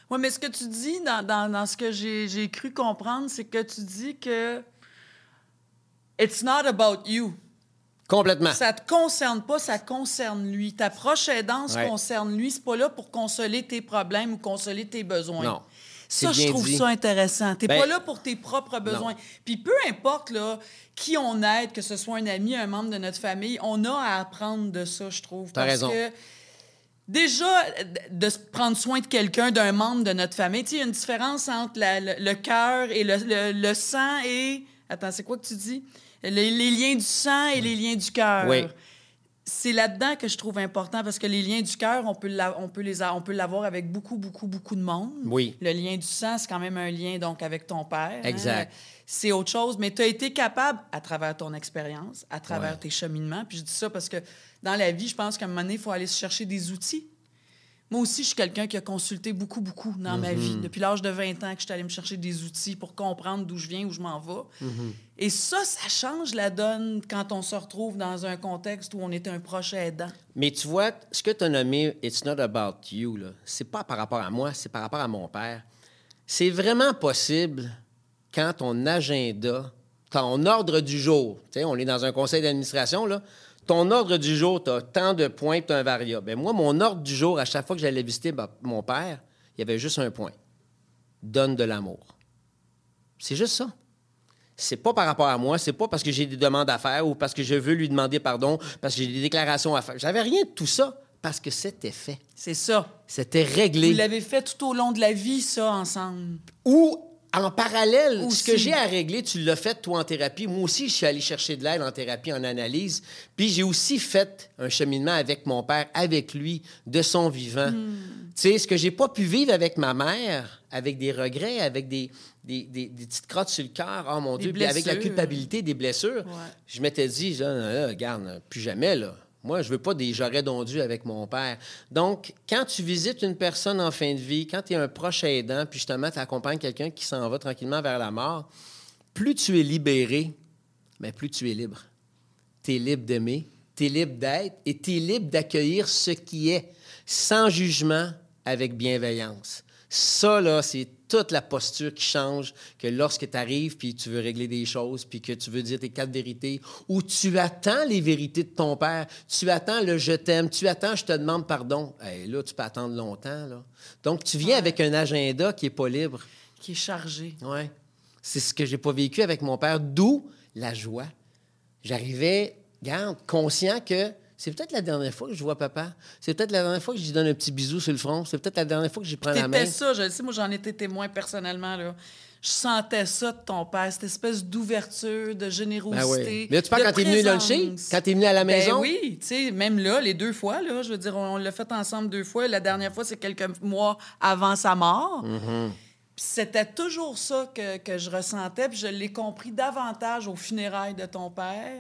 Oui, mais ce que tu dis dans, dans- dans ce que j'ai cru comprendre, c'est que tu dis que it's not about you. Complètement. Ça te concerne pas, ça concerne lui. Ta proche aidance Ouais. concerne lui. C'est pas là pour consoler tes problèmes ou consoler tes besoins. Non. Ça, je trouve dit. ça intéressant. T'es Ben, pas là pour tes propres besoins. Puis peu importe là, qui on aide, que ce soit un ami, un membre de notre famille, on a à apprendre de ça, je trouve. T'as Parce raison. que déjà, de prendre soin de quelqu'un, d'un membre de notre famille, il y a une différence entre la- le, le cœur et le, le- le sang et... Attends, c'est quoi que tu dis? Les, les liens du sang et les liens du cœur. Oui. C'est là-dedans que je trouve important parce que les liens du cœur, on peut on peut les on peut l'avoir avec beaucoup beaucoup beaucoup de monde. Oui. Le lien du sang, c'est quand même un lien donc avec ton père. hein. Exact. C'est autre chose, mais tu as été capable à travers ton expérience, à travers Ouais. tes cheminements. Puis je dis ça parce que dans la vie, je pense qu'à un moment donné, il faut aller se chercher des outils. Moi aussi, je suis quelqu'un qui a consulté beaucoup, beaucoup dans ma vie. Depuis l'âge de 20 ans que je suis allée me chercher des outils pour comprendre d'où je viens, où je m'en vais. Mm-hmm. Et ça, ça change la donne quand on se retrouve dans un contexte où on est un proche aidant. Mais tu vois, ce que tu as nommé It's not about you, là, c'est pas par rapport à moi, c'est par rapport à mon père. C'est vraiment possible quand ton agenda, ton ordre du jour, tu sais, on est dans un conseil d'administration, là, ton ordre du jour, tu as tant de points, tu as un variable. Ben moi, mon ordre du jour, à chaque fois que j'allais visiter mon père, il y avait juste un point. Donne de l'amour. C'est juste ça. C'est pas par rapport à moi, c'est pas parce que j'ai des demandes à faire ou parce que je veux lui demander pardon, parce que j'ai des déclarations à faire. J'avais rien de tout ça parce que c'était fait. C'est ça. C'était Vous réglé. l'avez fait tout au long de la vie, ça, ensemble. Ou en parallèle, Aussi. ce que j'ai à régler, tu l'as fait toi en thérapie. Moi aussi, je suis allé chercher de l'aide en thérapie, en analyse. Puis j'ai aussi fait un cheminement avec mon père, avec lui, de son vivant. Hmm. Tu sais, ce que j'ai pas pu vivre avec ma mère, avec des regrets, avec des, des, des- des petites crottes sur le cœur, oh mon Des Dieu, puis avec la culpabilité, des blessures, Ouais. je m'étais dit, là, là, regarde, plus jamais, là. Moi, je veux pas des j'aurais dondus avec mon père. Donc, quand tu visites une personne en fin de vie, quand tu es un proche aidant, puis justement, tu accompagnes quelqu'un qui s'en va tranquillement vers la mort, plus tu es libéré, mais plus tu es libre. Tu es libre d'aimer, tu es libre d'être et tu es libre d'accueillir ce qui est, sans jugement, avec bienveillance. Ça, là, c'est toute la posture qui change que lorsque tu arrives puis tu veux régler des choses puis que tu veux dire tes quatre vérités ou tu attends les vérités de ton père, tu attends le je t'aime, tu attends je te demande pardon. Hey, là, tu peux attendre longtemps. Là. Donc, tu viens avec un agenda qui est pas libre. Qui est chargé. Ouais. C'est ce que j'ai pas vécu avec mon père, d'où la joie. J'arrivais, garde, conscient que c'est peut-être la dernière fois que je vois papa. C'est peut-être la dernière fois que je lui donne un petit bisou sur le front. C'est peut-être la dernière fois que j'y prends la main. T'étais ça, je le sais, moi j'en étais témoin personnellement. Là. Je sentais ça de ton père, cette espèce d'ouverture, de générosité. Ben oui. Mais là, tu parles quand t'es venu luncher? Quand t'es venu à la Ben maison? oui, tu sais, même là, les deux fois, là, je veux dire, on, on l'a fait ensemble deux fois. La dernière fois, c'est quelques mois avant sa mort. Mm-hmm. C'était toujours ça que, que je ressentais, puis je l'ai compris davantage aux funérailles de ton père.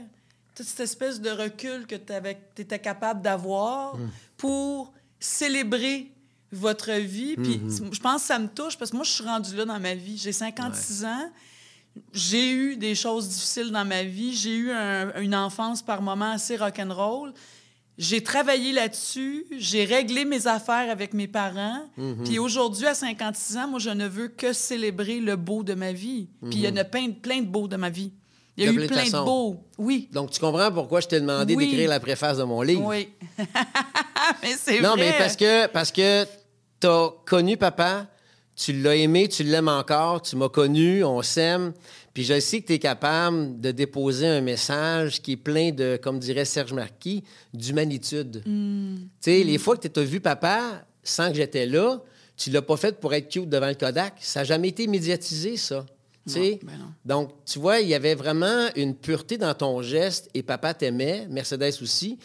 Toute cette espèce de recul que tu étais capable d'avoir Mm. pour célébrer votre vie. Puis Mm-hmm. je pense que ça me touche parce que moi, je suis rendue là dans ma vie. J'ai 56 ans. J'ai eu des choses difficiles dans ma vie. J'ai eu un- une enfance par moments assez rock'n'roll. J'ai travaillé là-dessus. J'ai réglé mes affaires avec mes parents. Puis aujourd'hui, à 56 ans, moi, je ne veux que célébrer le beau de ma vie. Puis il y en a plein, plein de beaux de ma vie. Il y a De eu plein de beaux. Oui. Donc, tu comprends pourquoi je t'ai demandé Oui. d'écrire la préface de mon livre? Oui. mais c'est Non, vrai. mais parce que, parce que tu as connu papa, Tu l'as aimé, tu l'aimes encore, tu m'as connu, on s'aime. Puis je sais que tu es capable de déposer un message qui est plein de, comme dirait Serge Marquis, d'humanitude. Hmm. Tu sais, les fois que tu as vu papa sans que j'étais là, tu l'as pas fait pour être cute devant le Kodak. Ça n'a jamais été médiatisé, ça. Ben non. Donc, tu vois, il y avait vraiment une pureté dans ton geste et papa t'aimait, Mercedes aussi.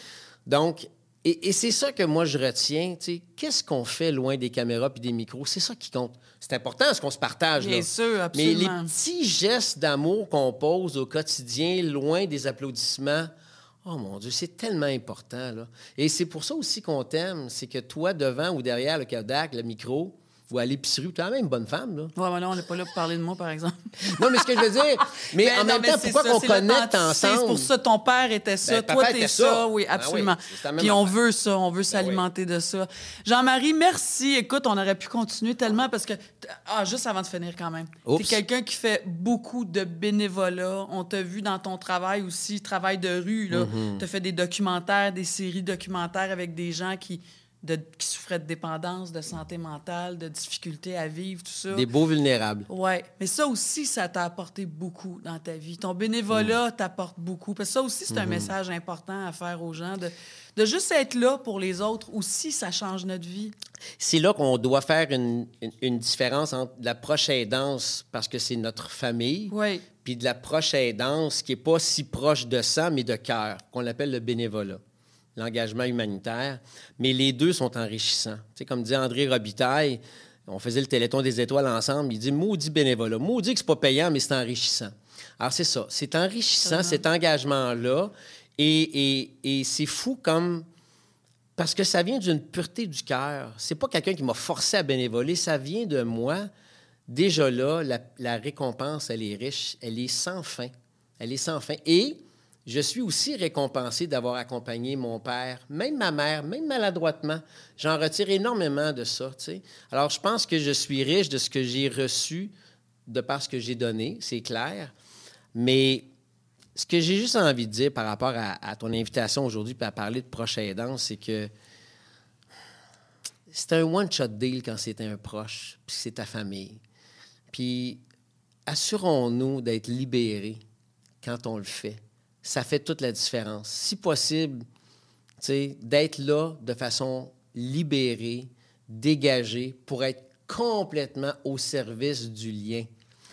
Donc, et, et c'est ça que moi je retiens. tu sais. Qu'est-ce qu'on fait loin des caméras puis des micros? C'est ça qui compte. C'est important ce qu'on se partage. Bien là. sûr, Mais les absolument. petits gestes d'amour qu'on pose au quotidien, loin des applaudissements, oh mon Dieu, c'est tellement important. Là. Et c'est pour ça aussi qu'on t'aime. C'est que toi, devant ou derrière le Kodak, le micro, ou à l'épicerie, tu es quand même une bonne femme. Là. Ouais, mais là, on n'est pas là pour parler de moi, par exemple. Non, mais ce que je veux dire, mais Ben en non, même mais temps, c'est pourquoi qu'on connecte ensemble? C'est pour ça, ton père était ça, Ben, toi, t'es ça. ça. Oui, Ah absolument. Puis on veut ça, on veut Ben s'alimenter de ça. Jean-Marie, merci. Écoute, on aurait pu continuer tellement parce que... Ah, juste avant de finir quand même. T'es quelqu'un qui fait beaucoup de bénévolat. On t'a vu dans ton travail aussi, travail de rue. là. Mm-hmm. T'as fait des documentaires, des séries documentaires avec des gens qui... de- qui souffraient de dépendance, de santé mentale, de difficultés à vivre, tout ça. Des beaux vulnérables. Oui, mais ça aussi, ça t'a apporté beaucoup dans ta vie. Ton bénévolat t'apporte beaucoup. Parce que ça aussi, c'est un Mm-hmm. message important à faire aux gens, de, de juste être là pour les autres. Aussi, ça change notre vie. C'est là qu'on doit faire une, une- une différence entre la proche aidance, parce que c'est notre famille, Oui, puis de la proche aidance qui n'est pas si proche de sang, mais de cœur, qu'on appelle le bénévolat, l'engagement humanitaire. Mais les deux sont enrichissants. Tu sais, comme dit André Robitaille, on faisait le Téléthon des étoiles ensemble, il dit maudit bénévolat. Maudit que c'est pas payant, mais c'est enrichissant. Alors, c'est ça. C'est enrichissant, cet engagement-là. Et, et- et c'est fou comme. Parce que ça vient d'une pureté du cœur. C'est pas quelqu'un qui m'a forcé à bénévoler, ça vient de moi. Déjà là, la, la récompense, elle est riche, elle est sans fin. Elle est sans fin. Et je suis aussi récompensé d'avoir accompagné mon père, même ma mère, même maladroitement. J'en retire énormément de ça. Alors, je pense que je suis riche de ce que j'ai reçu de par ce que j'ai donné, c'est clair. Mais ce que j'ai juste envie de dire par rapport à, ton invitation aujourd'hui à parler de proche aidant, c'est que c'est un one-shot deal quand c'est un proche, puis c'est ta famille. Puis assurons-nous d'être libérés quand on le fait. Ça fait toute la différence. Si possible, tu sais, d'être là de façon libérée, dégagée, pour être complètement au service du lien.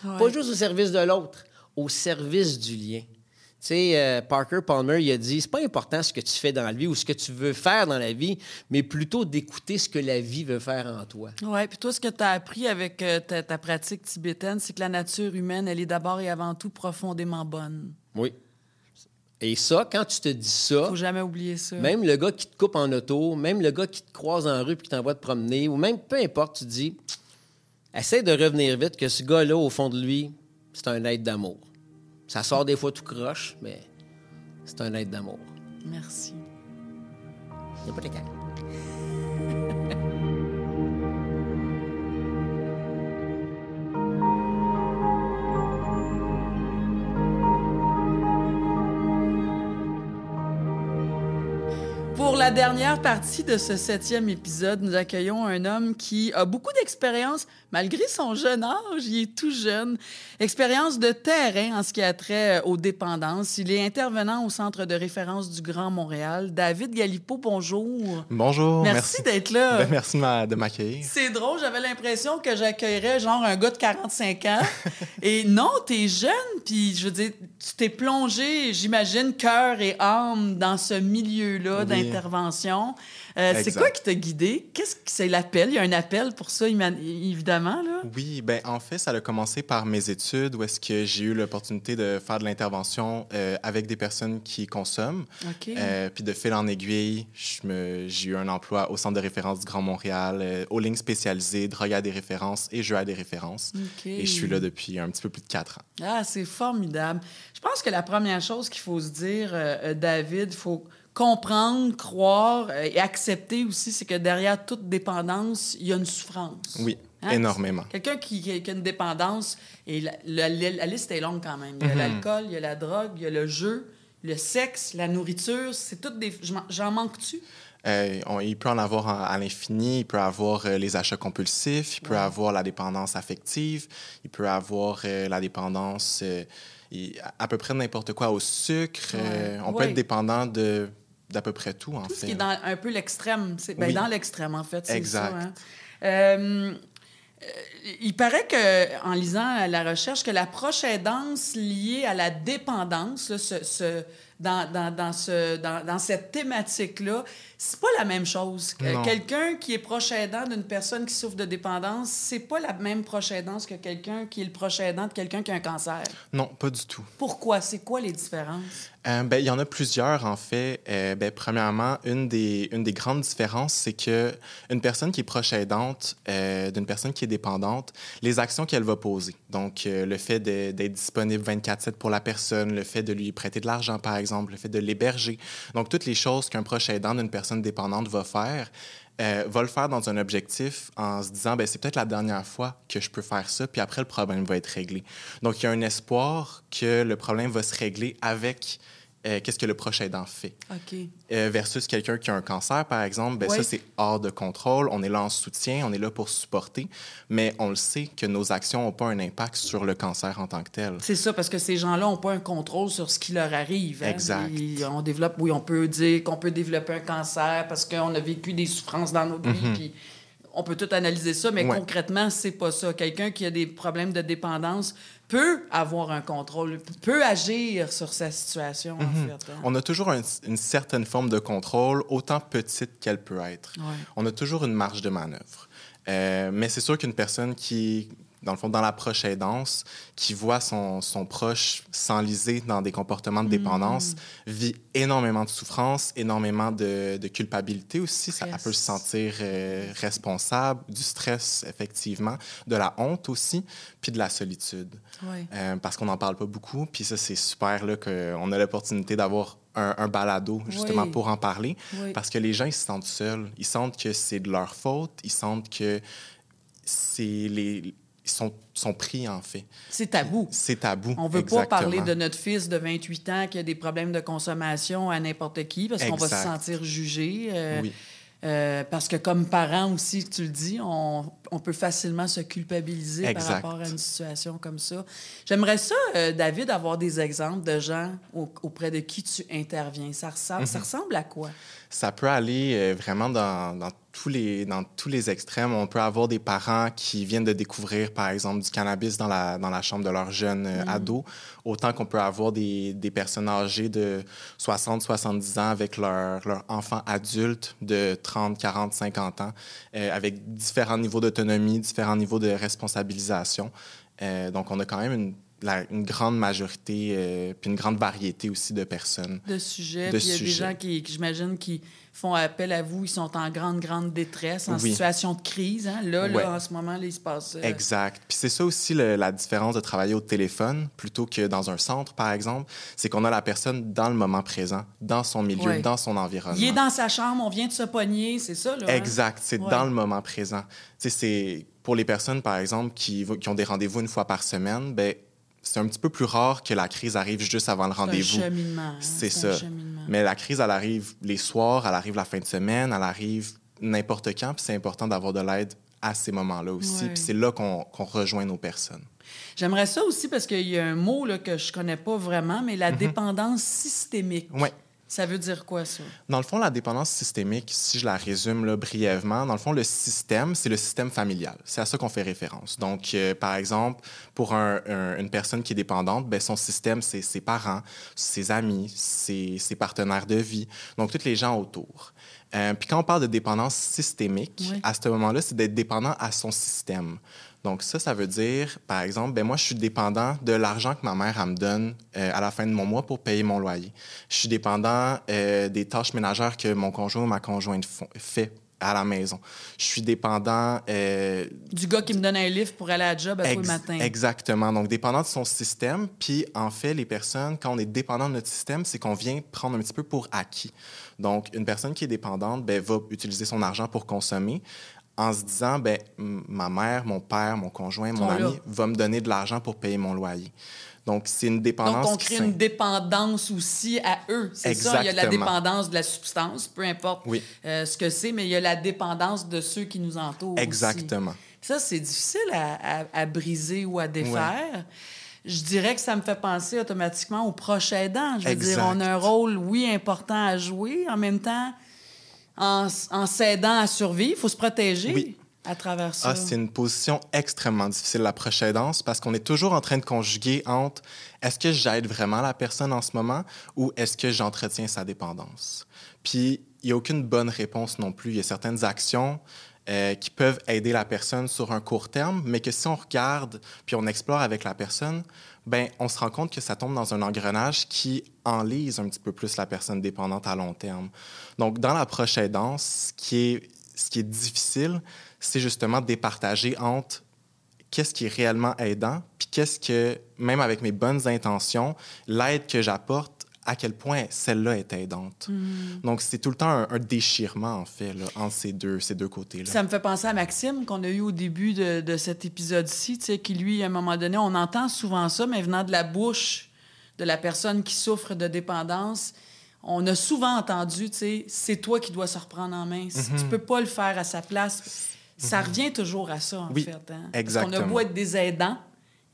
Ouais. Pas juste au service de l'autre, au service du lien. Tu sais, euh, Parker Palmer, il a dit, c'est pas important ce que tu fais dans la vie ou ce que tu veux faire dans la vie, mais plutôt d'écouter ce que la vie veut faire en toi. Oui, puis toi, ce que tu as appris avec euh, ta, ta pratique tibétaine, c'est que la nature humaine, elle est d'abord et avant tout profondément bonne. Oui. Et ça, quand tu te dis ça, Faut jamais oublier ça. même le gars qui te coupe en auto, même le gars qui te croise en rue puis qui t'envoie te promener, ou même peu importe, tu te dis, essaie de revenir vite que ce gars-là, au fond de lui, c'est un être d'amour. Ça sort des fois tout croche, mais c'est un être d'amour. Merci. Il n'y a pas de la dernière partie de ce septième épisode, nous accueillons un homme qui a beaucoup d'expérience, malgré son jeune âge, il est tout jeune. Expérience de terrain en ce qui a trait euh, aux dépendances. Il est intervenant au Centre de référence du Grand Montréal. David Galipo, bonjour. Bonjour. Merci, d'être là. Ben, merci de m'a- de m'accueillir. C'est drôle, j'avais l'impression que j'accueillerais genre un gars de 45 ans. et non, t'es jeune, puis je veux dire, tu t'es plongé, j'imagine, cœur et âme dans ce milieu-là Oui. d'intervention. Euh, c'est quoi qui t'a guidé? Qu'est-ce que c'est l'appel? Il y a un appel pour ça, évidemment, là. Oui, ben en fait, ça a commencé par mes études où est-ce que j'ai eu l'opportunité de faire de l'intervention euh, avec des personnes qui consomment. Euh, puis de fil en aiguille, j'ai eu un emploi au Centre de référence du Grand Montréal, aux lignes spécialisées, drogue à des références et jeux à des références. Et je suis là depuis un petit peu plus de quatre ans. Ah, c'est formidable. Je pense que la première chose qu'il faut se dire, David, il faut comprendre, croire euh, et accepter aussi, c'est que derrière toute dépendance, il y a une souffrance. Oui, Hein? énormément. Quelqu'un qui, a une dépendance, et la, la- la liste est longue quand même. Il y a Mhm. l'alcool, il y a la drogue, il y a le jeu, le sexe, la nourriture, c'est toutes des... J'en manque-tu? Euh, on- il peut en avoir en- à l'infini. Il peut avoir euh, les achats compulsifs. Il peut Ouais. avoir la dépendance affective. Il peut avoir euh, la dépendance il- à peu près n'importe quoi au sucre. On peut être dépendant de d'à peu près tout, en Tout ce fait. qui est dans un peu l'extrême. C'est ben, Oui. dans l'extrême, en fait. c'est Exact. ça, hein. Euh, euh, il paraît que, en lisant la recherche, que l'approche aidance liée à la dépendance, là, ce, ce- dans, dans, dans, ce, dans, dans cette thématique-là, c'est pas la même chose. Non. Quelqu'un qui est proche aidant d'une personne qui souffre de dépendance, c'est pas la même proche aidance que quelqu'un qui est le proche aidant de quelqu'un qui a un cancer. Non, pas du tout. Pourquoi? C'est quoi les différences? Euh, ben, il y en a plusieurs, en fait. Euh, ben, premièrement, une des, grandes différences, c'est que une personne qui est proche aidante euh, d'une personne qui est dépendante, les actions qu'elle va poser, donc le fait d'être disponible 24-7 pour la personne, le fait de lui prêter de l'argent, par exemple, le fait de l'héberger, donc toutes les choses qu'un proche aidant d'une personne dépendante va faire, va le faire dans un objectif en se disant, ben, c'est peut-être la dernière fois que je peux faire ça, puis après, le problème va être réglé. Donc, il y a un espoir que le problème va se régler avec euh, qu'est-ce que le proche aidant fait. Euh, versus quelqu'un qui a un cancer, par exemple, ben Oui. ça, c'est hors de contrôle. On est là en soutien, on est là pour supporter, mais on le sait que nos actions n'ont pas un impact sur le cancer en tant que tel. C'est ça, parce que ces gens-là n'ont pas un contrôle sur ce qui leur arrive. hein. Exact. On développe, oui, on peut dire qu'on peut développer un cancer parce qu'on a vécu des souffrances dans notre vie, puis on peut tout analyser ça, mais Mhm. Ouais. concrètement, c'est pas ça. Quelqu'un qui a des problèmes de dépendance peut avoir un contrôle, peut agir sur sa situation, en fait. hein. Mhm. On a toujours un- une certaine forme de contrôle, autant petite qu'elle peut être. Ouais. On a toujours une marge de manœuvre. Euh, mais c'est sûr qu'une personne qui, dans le fond, dans l'approche aidance, qui voit son, son proche s'enliser dans des comportements de dépendance, vit énormément de souffrance, énormément de, de culpabilité aussi. Ça, elle peut se sentir euh, responsable, du stress, effectivement, de la honte aussi, puis de la solitude. Euh, parce qu'on n'en parle pas beaucoup. Puis ça, c'est super là, qu'on a l'opportunité d'avoir un, un balado justement Oui. pour en parler. Oui. Parce que les gens, ils se sentent seuls. Ils sentent que c'est de leur faute. Ils sentent que c'est les... Sont, sont pris, en fait. C'est tabou. C'est tabou. On veut pas parler de notre fils de 28 ans qui a des problèmes de consommation à n'importe qui parce qu'on va se sentir jugé. euh, Oui. euh, parce que comme parent aussi, tu le dis, on, on peut facilement se culpabiliser Exact. par rapport à une situation comme ça. J'aimerais ça, euh, David, avoir des exemples de gens au- auprès de qui tu interviens. Ça ressemble, Mhm. ça ressemble à quoi? Ça peut aller euh, vraiment dans, dans tous les, dans tous les extrêmes. On peut avoir des parents qui viennent de découvrir, par exemple, du cannabis dans la, dans la chambre de leur jeune euh, ado, autant qu'on peut avoir des, des personnes âgées de 60, 70 ans avec leur, leur enfant adulte de 30, 40, 50 ans, avec différents niveaux différents niveaux de responsabilisation. Euh, donc, on a quand même une, la- une grande majorité, euh, puis une grande variété aussi de personnes. De sujets. De Puis il y a des gens qui, qui, j'imagine, qui font appel à vous. Ils sont en grande, grande détresse, en Oui. situation de crise. Hein? Là, Ouais. là, en ce moment, là, il se passe... euh, Exact. Puis c'est ça aussi le- la différence de travailler au téléphone plutôt que dans un centre, par exemple, c'est qu'on a la personne dans le moment présent, dans son milieu, Ouais. dans son environnement. Il est dans sa chambre, on vient de se pogner, c'est ça, là? hein? Exact. C'est Ouais. dans le moment présent. Tu sais, c'est pour les personnes, par exemple, qui, qui ont des rendez-vous une fois par semaine, ben c'est un petit peu plus rare que la crise arrive juste avant le rendez-vous. hein, C'est un ça. Mais la crise, elle arrive les soirs, elle arrive la fin de semaine, elle arrive n'importe quand, puis c'est important d'avoir de l'aide à ces moments-là aussi. Ouais. Puis c'est là qu'on qu'on rejoint nos personnes. J'aimerais ça aussi parce qu'il y a un mot là, que je connais pas vraiment, mais Mhm. la dépendance systémique. Ouais. Ça veut dire quoi, ça? Dans le fond, la dépendance systémique, si je la résume là, brièvement, dans le fond, le système, c'est le système familial. C'est à ça qu'on fait référence. Donc, euh, par exemple, pour un- un- une personne qui est dépendante, ben, son système, c'est ses parents, ses amis, ses, ses partenaires de vie, donc tous les gens autour. Euh, puis quand on parle de dépendance systémique, Oui. à ce moment-là, c'est d'être dépendant à son système. Donc ça, ça veut dire, par exemple, ben moi, je suis dépendant de l'argent que ma mère elle me donne euh, à la fin de mon mois pour payer mon loyer. Je suis dépendant euh, des tâches ménagères que mon conjoint ou ma conjointe font- fait à la maison. Je suis dépendant... euh, Du gars qui me donne un livre pour aller à la job à tous matin. Exactement. Donc, dépendant de son système. Puis, en fait, les personnes, quand on est dépendant de notre système, c'est qu'on vient prendre un petit peu pour acquis. Donc, une personne qui est dépendante ben, va utiliser son argent pour consommer en se disant, ben, ma mère, mon père, mon conjoint, mon ami là. va me donner de l'argent pour payer mon loyer. Donc, c'est une dépendance Donc, on crée une dépendance aussi à eux. C'est ça, il y a la dépendance de la substance, peu importe Oui. euh, ce que c'est, mais il y a la dépendance de ceux qui nous entourent. aussi. Exactement. Ça, c'est difficile à, à- à briser ou à défaire. Je dirais que ça me fait penser automatiquement au proche aidant. Je veux Exact. dire, on a un rôle, oui, important à jouer. En même temps, en, s'aidant à survivre, il faut se protéger Oui. à travers ça. Ah, c'est une position extrêmement difficile, la prochaine danse, parce qu'on est toujours en train de conjuguer entre est-ce que j'aide vraiment la personne en ce moment ou est-ce que j'entretiens sa dépendance? Puis, il n'y a aucune bonne réponse non plus. Il y a certaines actions euh, qui peuvent aider la personne sur un court terme, mais que si on regarde puis on explore avec la personne, ben on se rend compte que ça tombe dans un engrenage qui enlise un petit peu plus la personne dépendante à long terme. Donc, dans la prochaine danse, ce qui est, ce qui est difficile, c'est justement de départager entre qu'est-ce qui est réellement aidant, puis qu'est-ce que, même avec mes bonnes intentions, l'aide que j'apporte, à quel point celle-là est aidante. Donc, c'est tout le temps un, un déchirement, en fait, là, entre ces deux, ces deux côtés-là. Ça me fait penser à Maxime qu'on a eu au début de, de cet épisode-ci, qui lui, à un moment donné, on entend souvent ça, mais venant de la bouche de la personne qui souffre de dépendance, on a souvent entendu, tu sais, c'est toi qui dois se reprendre en main. Si Tu peux pas le faire à sa place. Ça revient toujours à ça, en Oui, fait. Hein? Parce qu'on a exactement. beau être des aidants,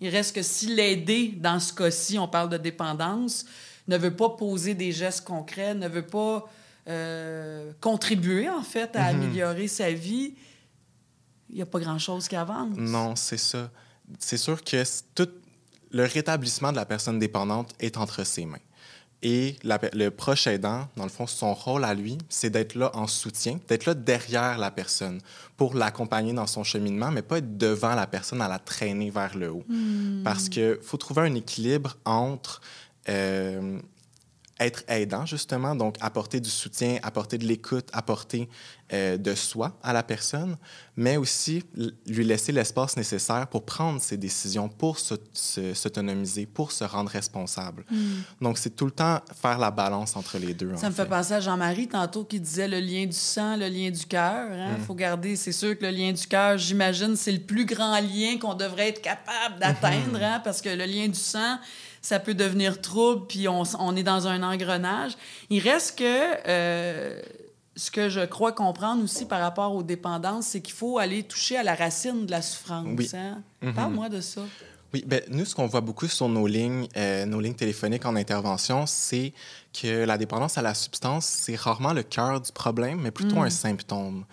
il reste que si l'aider, dans ce cas-ci, on parle de dépendance, ne veut pas poser des gestes concrets, ne veut pas euh, contribuer, en fait, à améliorer sa vie, il n'y a pas grand-chose qui avance. Non, c'est ça. C'est sûr que tout le rétablissement de la personne dépendante est entre ses mains. Et la le proche aidant, dans le fond, son rôle à lui, c'est d'être là en soutien, d'être là derrière la personne pour l'accompagner dans son cheminement, mais pas être devant la personne à la traîner vers le haut. Parce qu'il faut trouver un équilibre entre euh, être aidant, justement, donc apporter du soutien, apporter de l'écoute, apporter euh, de soi à la personne, mais aussi lui laisser l'espace nécessaire pour prendre ses décisions, pour se- se- s'autonomiser, pour se rendre responsable. Donc, c'est tout le temps faire la balance entre les deux. Ça me fait penser à Jean-Marie tantôt qui disait le lien du sang, le lien du cœur. Il Mm. faut garder, c'est sûr que le lien du cœur, j'imagine, c'est le plus grand lien qu'on devrait être capable d'atteindre, hein, parce que le lien du sang, ça peut devenir trouble, puis on, est dans un engrenage. Il reste que euh, ce que je crois comprendre aussi par rapport aux dépendances, c'est qu'il faut aller toucher à la racine de la souffrance. Oui. hein? Mhm. Parle-moi de ça. Oui, ben, nous, ce qu'on voit beaucoup sur nos lignes, euh, nos lignes téléphoniques en intervention, c'est que la dépendance à la substance, c'est rarement le cœur du problème, mais plutôt un symptôme.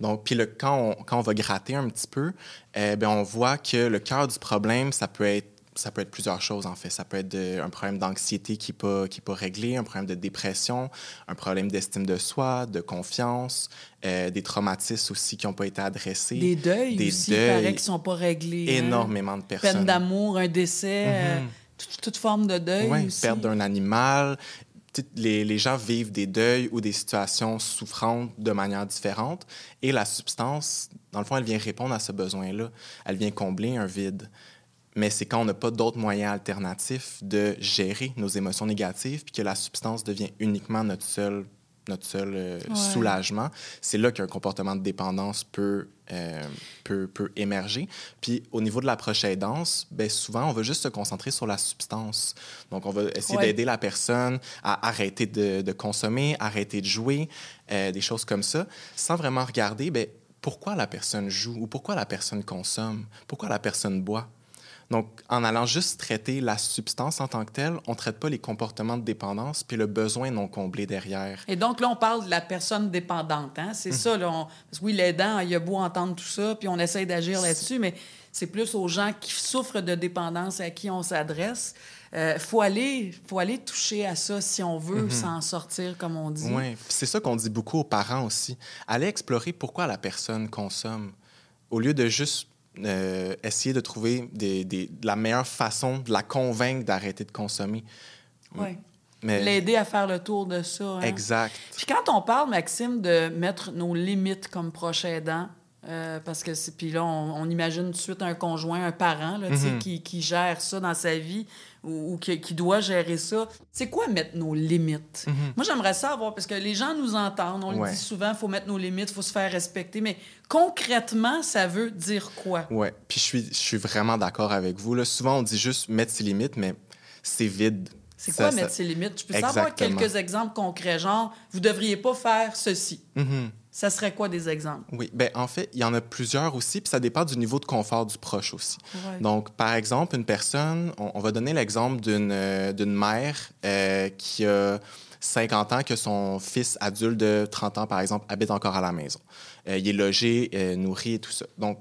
Donc, puis quand, on, quand on va gratter un petit peu, euh, ben, on voit que le cœur du problème, ça peut être ça peut être plusieurs choses, en fait. Ça peut être de- un problème d'anxiété qui n'est pas, qui est pas réglé, un problème de dépression, un problème d'estime de soi, de confiance, euh, des traumatismes aussi qui n'ont pas été adressés. Des deuils Des aussi, il deuils. paraît, qui sont pas réglés. hein. Énormément de personnes. peine d'amour, un décès, euh, toute, toute forme de deuil Oui, aussi. perte d'un animal. Les, les gens vivent des deuils ou des situations souffrantes de manière différente. Et la substance, dans le fond, elle vient répondre à ce besoin-là. Elle vient combler un vide. Mais c'est quand on n'a pas d'autres moyens alternatifs de gérer nos émotions négatives, puis que la substance devient uniquement notre seul, notre seul euh, Ouais. soulagement, c'est là qu'un comportement de dépendance peut, euh, peut, peut émerger. Puis au niveau de la prochaine danse, ben souvent, on va juste se concentrer sur la substance. Donc, on va essayer Ouais. d'aider la personne à arrêter de, de consommer, arrêter de jouer, euh, des choses comme ça, sans vraiment regarder ben, pourquoi la personne joue ou pourquoi la personne consomme, pourquoi la personne boit. Donc, en allant juste traiter la substance en tant que telle, on ne traite pas les comportements de dépendance puis le besoin non comblé derrière. Et donc, là, on parle de la personne dépendante. Hein? C'est ça. Là, on- Parce que oui, l'aidant, il a beau entendre tout ça, puis on essaye d'agir là-dessus, mais c'est plus aux gens qui souffrent de dépendance à qui on s'adresse. Il faut, aller, faut aller toucher à ça si on veut s'en sortir, comme on dit. Oui, c'est ça qu'on dit beaucoup aux parents aussi. Allez explorer pourquoi la personne consomme, au lieu de juste euh, essayer de trouver des, des- la meilleure façon de la convaincre d'arrêter de consommer. Mais L'aider à faire le tour de ça. hein. exact. Puis quand on parle, Maxime, de mettre nos limites comme proche aidant, Euh, parce que c'est puis là on, on imagine tout de suite un conjoint, un parent là, Mhm. qui, qui gère ça dans sa vie ou, ou qui, qui doit gérer ça. C'est quoi mettre nos limites? Moi j'aimerais savoir parce que les gens nous entendent, on le Ouais. dit souvent, faut mettre nos limites, faut se faire respecter, mais concrètement ça veut dire quoi? Ouais, puis je suis, je suis vraiment d'accord avec vous. Là. Souvent, on dit juste mettre ses limites, mais c'est vide. C'est Ça- quoi ça- mettre ses limites? Je peux savoir quelques exemples concrets, genre vous devriez pas faire ceci. Mhm. Ça serait quoi des exemples? Oui, ben en fait, il y en a plusieurs aussi, puis ça dépend du niveau de confort du proche aussi. Ouais. Donc, par exemple, une personne, on, on va donner l'exemple d'une euh, mère euh, qui a 50 ans, que son fils adulte de 30 ans, par exemple, habite encore à la maison. Euh, il est logé, nourri et tout ça. Donc,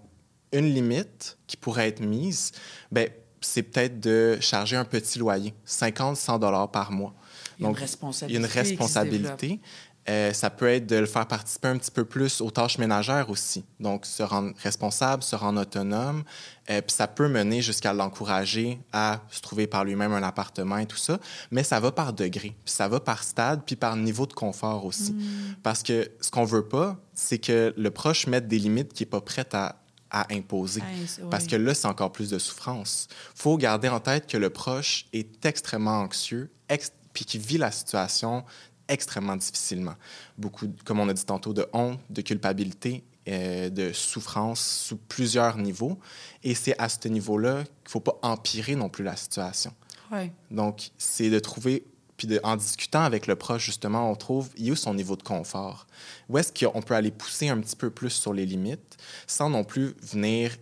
une limite qui pourrait être mise, ben, c'est peut-être de charger un petit loyer, 50-100 dollars par mois. Donc, responsabilité. il y a une responsabilité. Euh, ça peut être de le faire participer un petit peu plus aux tâches ménagères aussi. Donc, se rendre responsable, se rendre autonome. Euh, puis ça peut mener jusqu'à l'encourager à se trouver par lui-même un appartement et tout ça. Mais ça va par degré, puis ça va par stade, puis par niveau de confort aussi. Mm. Parce que ce qu'on veut pas, c'est que le proche mette des limites qu'il n'est pas prêt à, à imposer. C'est- Parce que là, c'est encore plus de souffrance. faut garder en tête que le proche est extrêmement anxieux, ex- puis qu'il vit la situation extrêmement difficilement. Beaucoup, comme on a dit tantôt, de honte, de culpabilité, euh, de souffrance sous plusieurs niveaux. Et c'est à ce niveau-là qu'il ne faut pas empirer non plus la situation. Ouais. Donc, c'est de trouver, puis de, en discutant avec le proche, justement, on trouve, il est où son niveau de confort? Où est-ce qu'on peut aller pousser un petit peu plus sur les limites sans non plus venir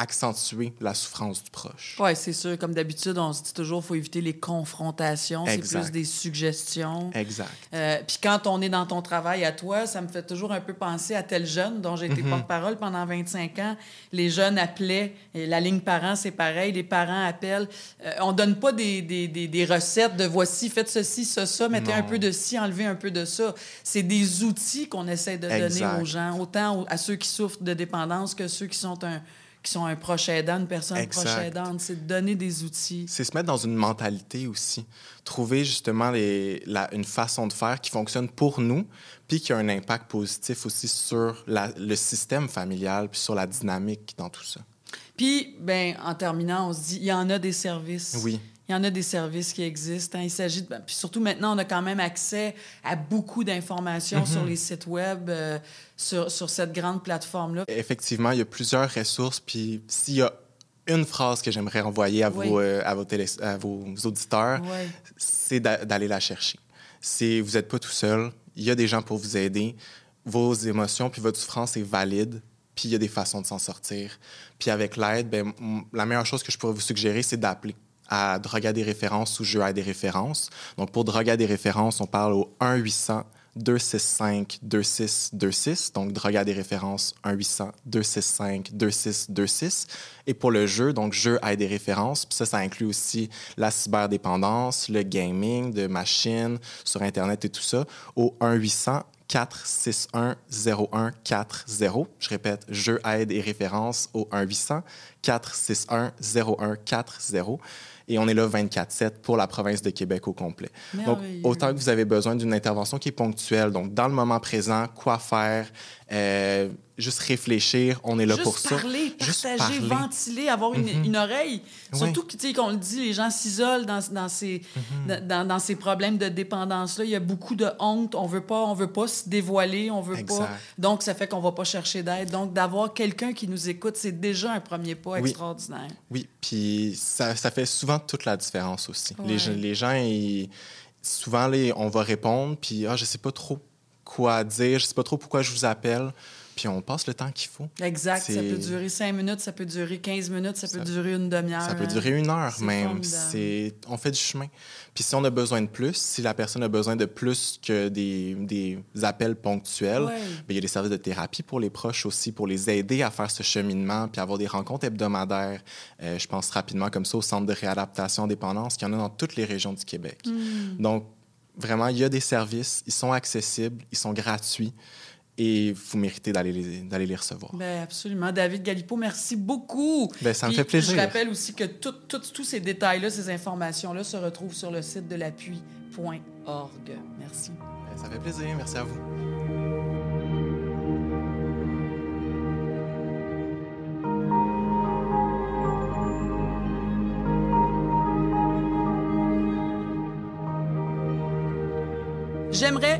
accentuer la souffrance du proche? Oui, c'est sûr. Comme d'habitude, on se dit toujours qu'il faut éviter les confrontations. C'est plus des suggestions. Exact. Euh, Puis quand on est dans ton travail à toi, ça me fait toujours un peu penser à tel jeune dont j'ai été Mhm. porte-parole pendant 25 ans. Les jeunes appelaient, et la ligne parents, c'est pareil, les parents appellent. Euh, on donne pas des, des, des, des recettes de voici, faites ceci, ça, ça, mettez un peu de ci, enlevez un peu de ça. C'est des outils qu'on essaie de donner aux gens, autant aux- à ceux qui souffrent de dépendance que ceux qui sont un qui sont un proche aidant, une personne Exact. proche aidante. C'est de donner des outils. C'est se mettre dans une mentalité aussi. Trouver justement les, la- une façon de faire qui fonctionne pour nous, puis qui a un impact positif aussi sur la- le système familial, puis sur la dynamique dans tout ça. Puis, ben, en terminant, on se dit, il y en a des services. Oui. Il y en a des services qui existent. hein. Il s'agit de... ben, Puis surtout maintenant, on a quand même accès à beaucoup d'informations sur les sites web, euh, sur, sur cette grande plateforme-là. Effectivement, il y a plusieurs ressources, puis s'il y a une phrase que j'aimerais envoyer à, Oui. vos, euh, à, vos télé- à vos auditeurs, c'est d'a- d'aller la chercher. C'est, vous n'êtes pas tout seul, il y a des gens pour vous aider, vos émotions puis votre souffrance est valide, puis il y a des façons de s'en sortir. Puis avec l'aide, ben, la meilleure chose que je pourrais vous suggérer, c'est d'appeler à Drogue à des références ou Jeu à des références. Donc pour Drogue à des références, on parle au 1-800 265 2626. Donc Drogue à des références 1-800 265 2626. Et pour le jeu, donc jeu à des références, puis ça, ça inclut aussi la cyberdépendance, le gaming de machines sur Internet et tout ça, au 1-800 461 0140. Je répète, jeu aide et référence au 1-800 461 0140. Et on est là 24-7 pour la province de Québec au complet. Donc, autant que vous avez besoin d'une intervention qui est ponctuelle, donc dans le moment présent, quoi faire, euh, juste réfléchir, on est là Juste pour ça. parler, Juste partager, parler. ventiler, avoir une, une oreille. Surtout qu'on le dit, les gens s'isolent dans, dans, ces, Mhm. dans, dans ces problèmes de dépendance-là. Il y a beaucoup de honte. On veut pas, on veut pas se dévoiler, on veut pas. Donc, ça fait qu'on va pas chercher d'aide. Donc, d'avoir quelqu'un qui nous écoute, c'est déjà un premier pas Oui. extraordinaire. Oui, puis ça, ça fait souvent toute la différence aussi. Ouais. Les, gens- les gens, ils- souvent, les, on va répondre, puis ah, je sais pas trop quoi dire, je sais pas trop pourquoi je vous appelle, puis on passe le temps qu'il faut. Exact. Ça peut durer cinq minutes, ça peut durer 15 minutes, ça peut Ça- durer une demi-heure. Ça peut durer une heure même. C'est, on fait du chemin. Puis si on a besoin de plus, si la personne a besoin de plus que des, des appels ponctuels, Ouais. ben, il y a des services de thérapie pour les proches aussi, pour les aider à faire ce cheminement, puis avoir des rencontres hebdomadaires. Euh, je pense rapidement comme ça au Centre de réadaptation dépendance, qu'il y en a dans toutes les régions du Québec. Hmm. Donc, vraiment, il y a des services, ils sont accessibles, ils sont gratuits, et vous méritez d'aller les, d'aller les recevoir. Ben absolument. David Galipo, merci beaucoup. Ben, ça me Puis, fait plaisir. Je rappelle aussi que tous ces détails-là, ces informations-là se retrouvent sur le site de l'appui.org. Merci. Ben, ça fait plaisir, merci à vous.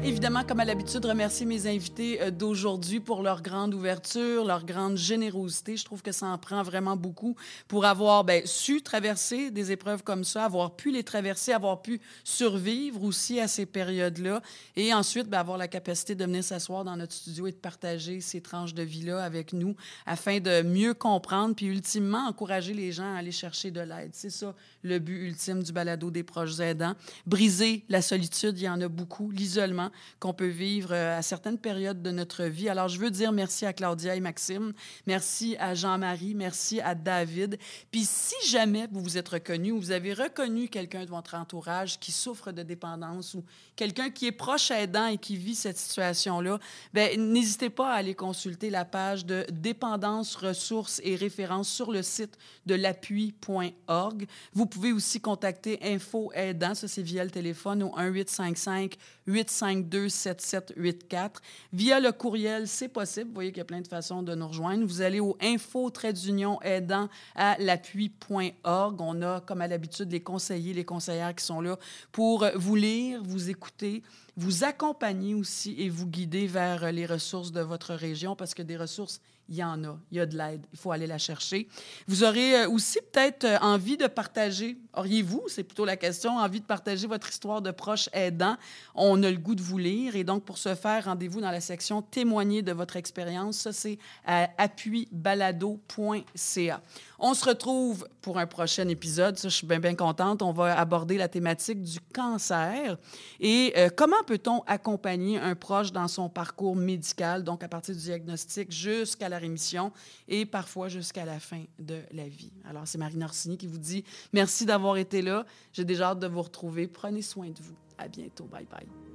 Évidemment, comme à l'habitude, remercier mes invités euh, d'aujourd'hui pour leur grande ouverture, leur grande générosité. Je trouve que ça en prend vraiment beaucoup pour avoir ben, su traverser des épreuves comme ça, avoir pu les traverser, avoir pu survivre aussi à ces périodes-là et ensuite ben, avoir la capacité de venir s'asseoir dans notre studio et de partager ces tranches de vie-là avec nous afin de mieux comprendre puis ultimement encourager les gens à aller chercher de l'aide. C'est ça le but ultime du balado des proches aidants. Briser la solitude, il y en a beaucoup l'isolement qu'on peut vivre euh, à certaines périodes de notre vie. Alors, je veux dire merci à Claudia et Maxime, merci à Jean-Marie, merci à David. Puis, si jamais vous vous êtes reconnu ou vous avez reconnu quelqu'un de votre entourage qui souffre de dépendance ou quelqu'un qui est proche aidant et qui vit cette situation-là, ben n'hésitez pas à aller consulter la page de dépendance, ressources et références sur le site de l'appui.org. Vous pouvez aussi contacter Info Aidant, ça c'est via le téléphone au 1855 852 7784. Via le courriel, c'est possible. Vous voyez qu'il y a plein de façons de nous rejoindre. Vous allez au info d'union aidant à l'appui.org. On a, comme à l'habitude, les conseillers, les conseillères qui sont là pour vous lire, vous écouter, vous accompagner aussi et vous guider vers les ressources de votre région parce que des ressources il y en a, il y a de l'aide, il faut aller la chercher. Vous aurez euh, aussi peut-être euh, envie de partager, auriez-vous, c'est plutôt la question, envie de partager votre histoire de proche aidant. On a le goût de vous lire et donc pour ce faire, rendez-vous dans la section témoigner de votre expérience. Ça, c'est appuibalado.ca. On se retrouve pour un prochain épisode. Ça, je suis bien, contente. On va aborder la thématique du cancer et euh, comment peut-on accompagner un proche dans son parcours médical, donc à partir du diagnostic jusqu'à la rémission et parfois jusqu'à la fin de la vie? Alors, c'est Marine Orsini qui vous dit merci d'avoir été là. J'ai déjà hâte de vous retrouver. Prenez soin de vous. À bientôt. Bye bye.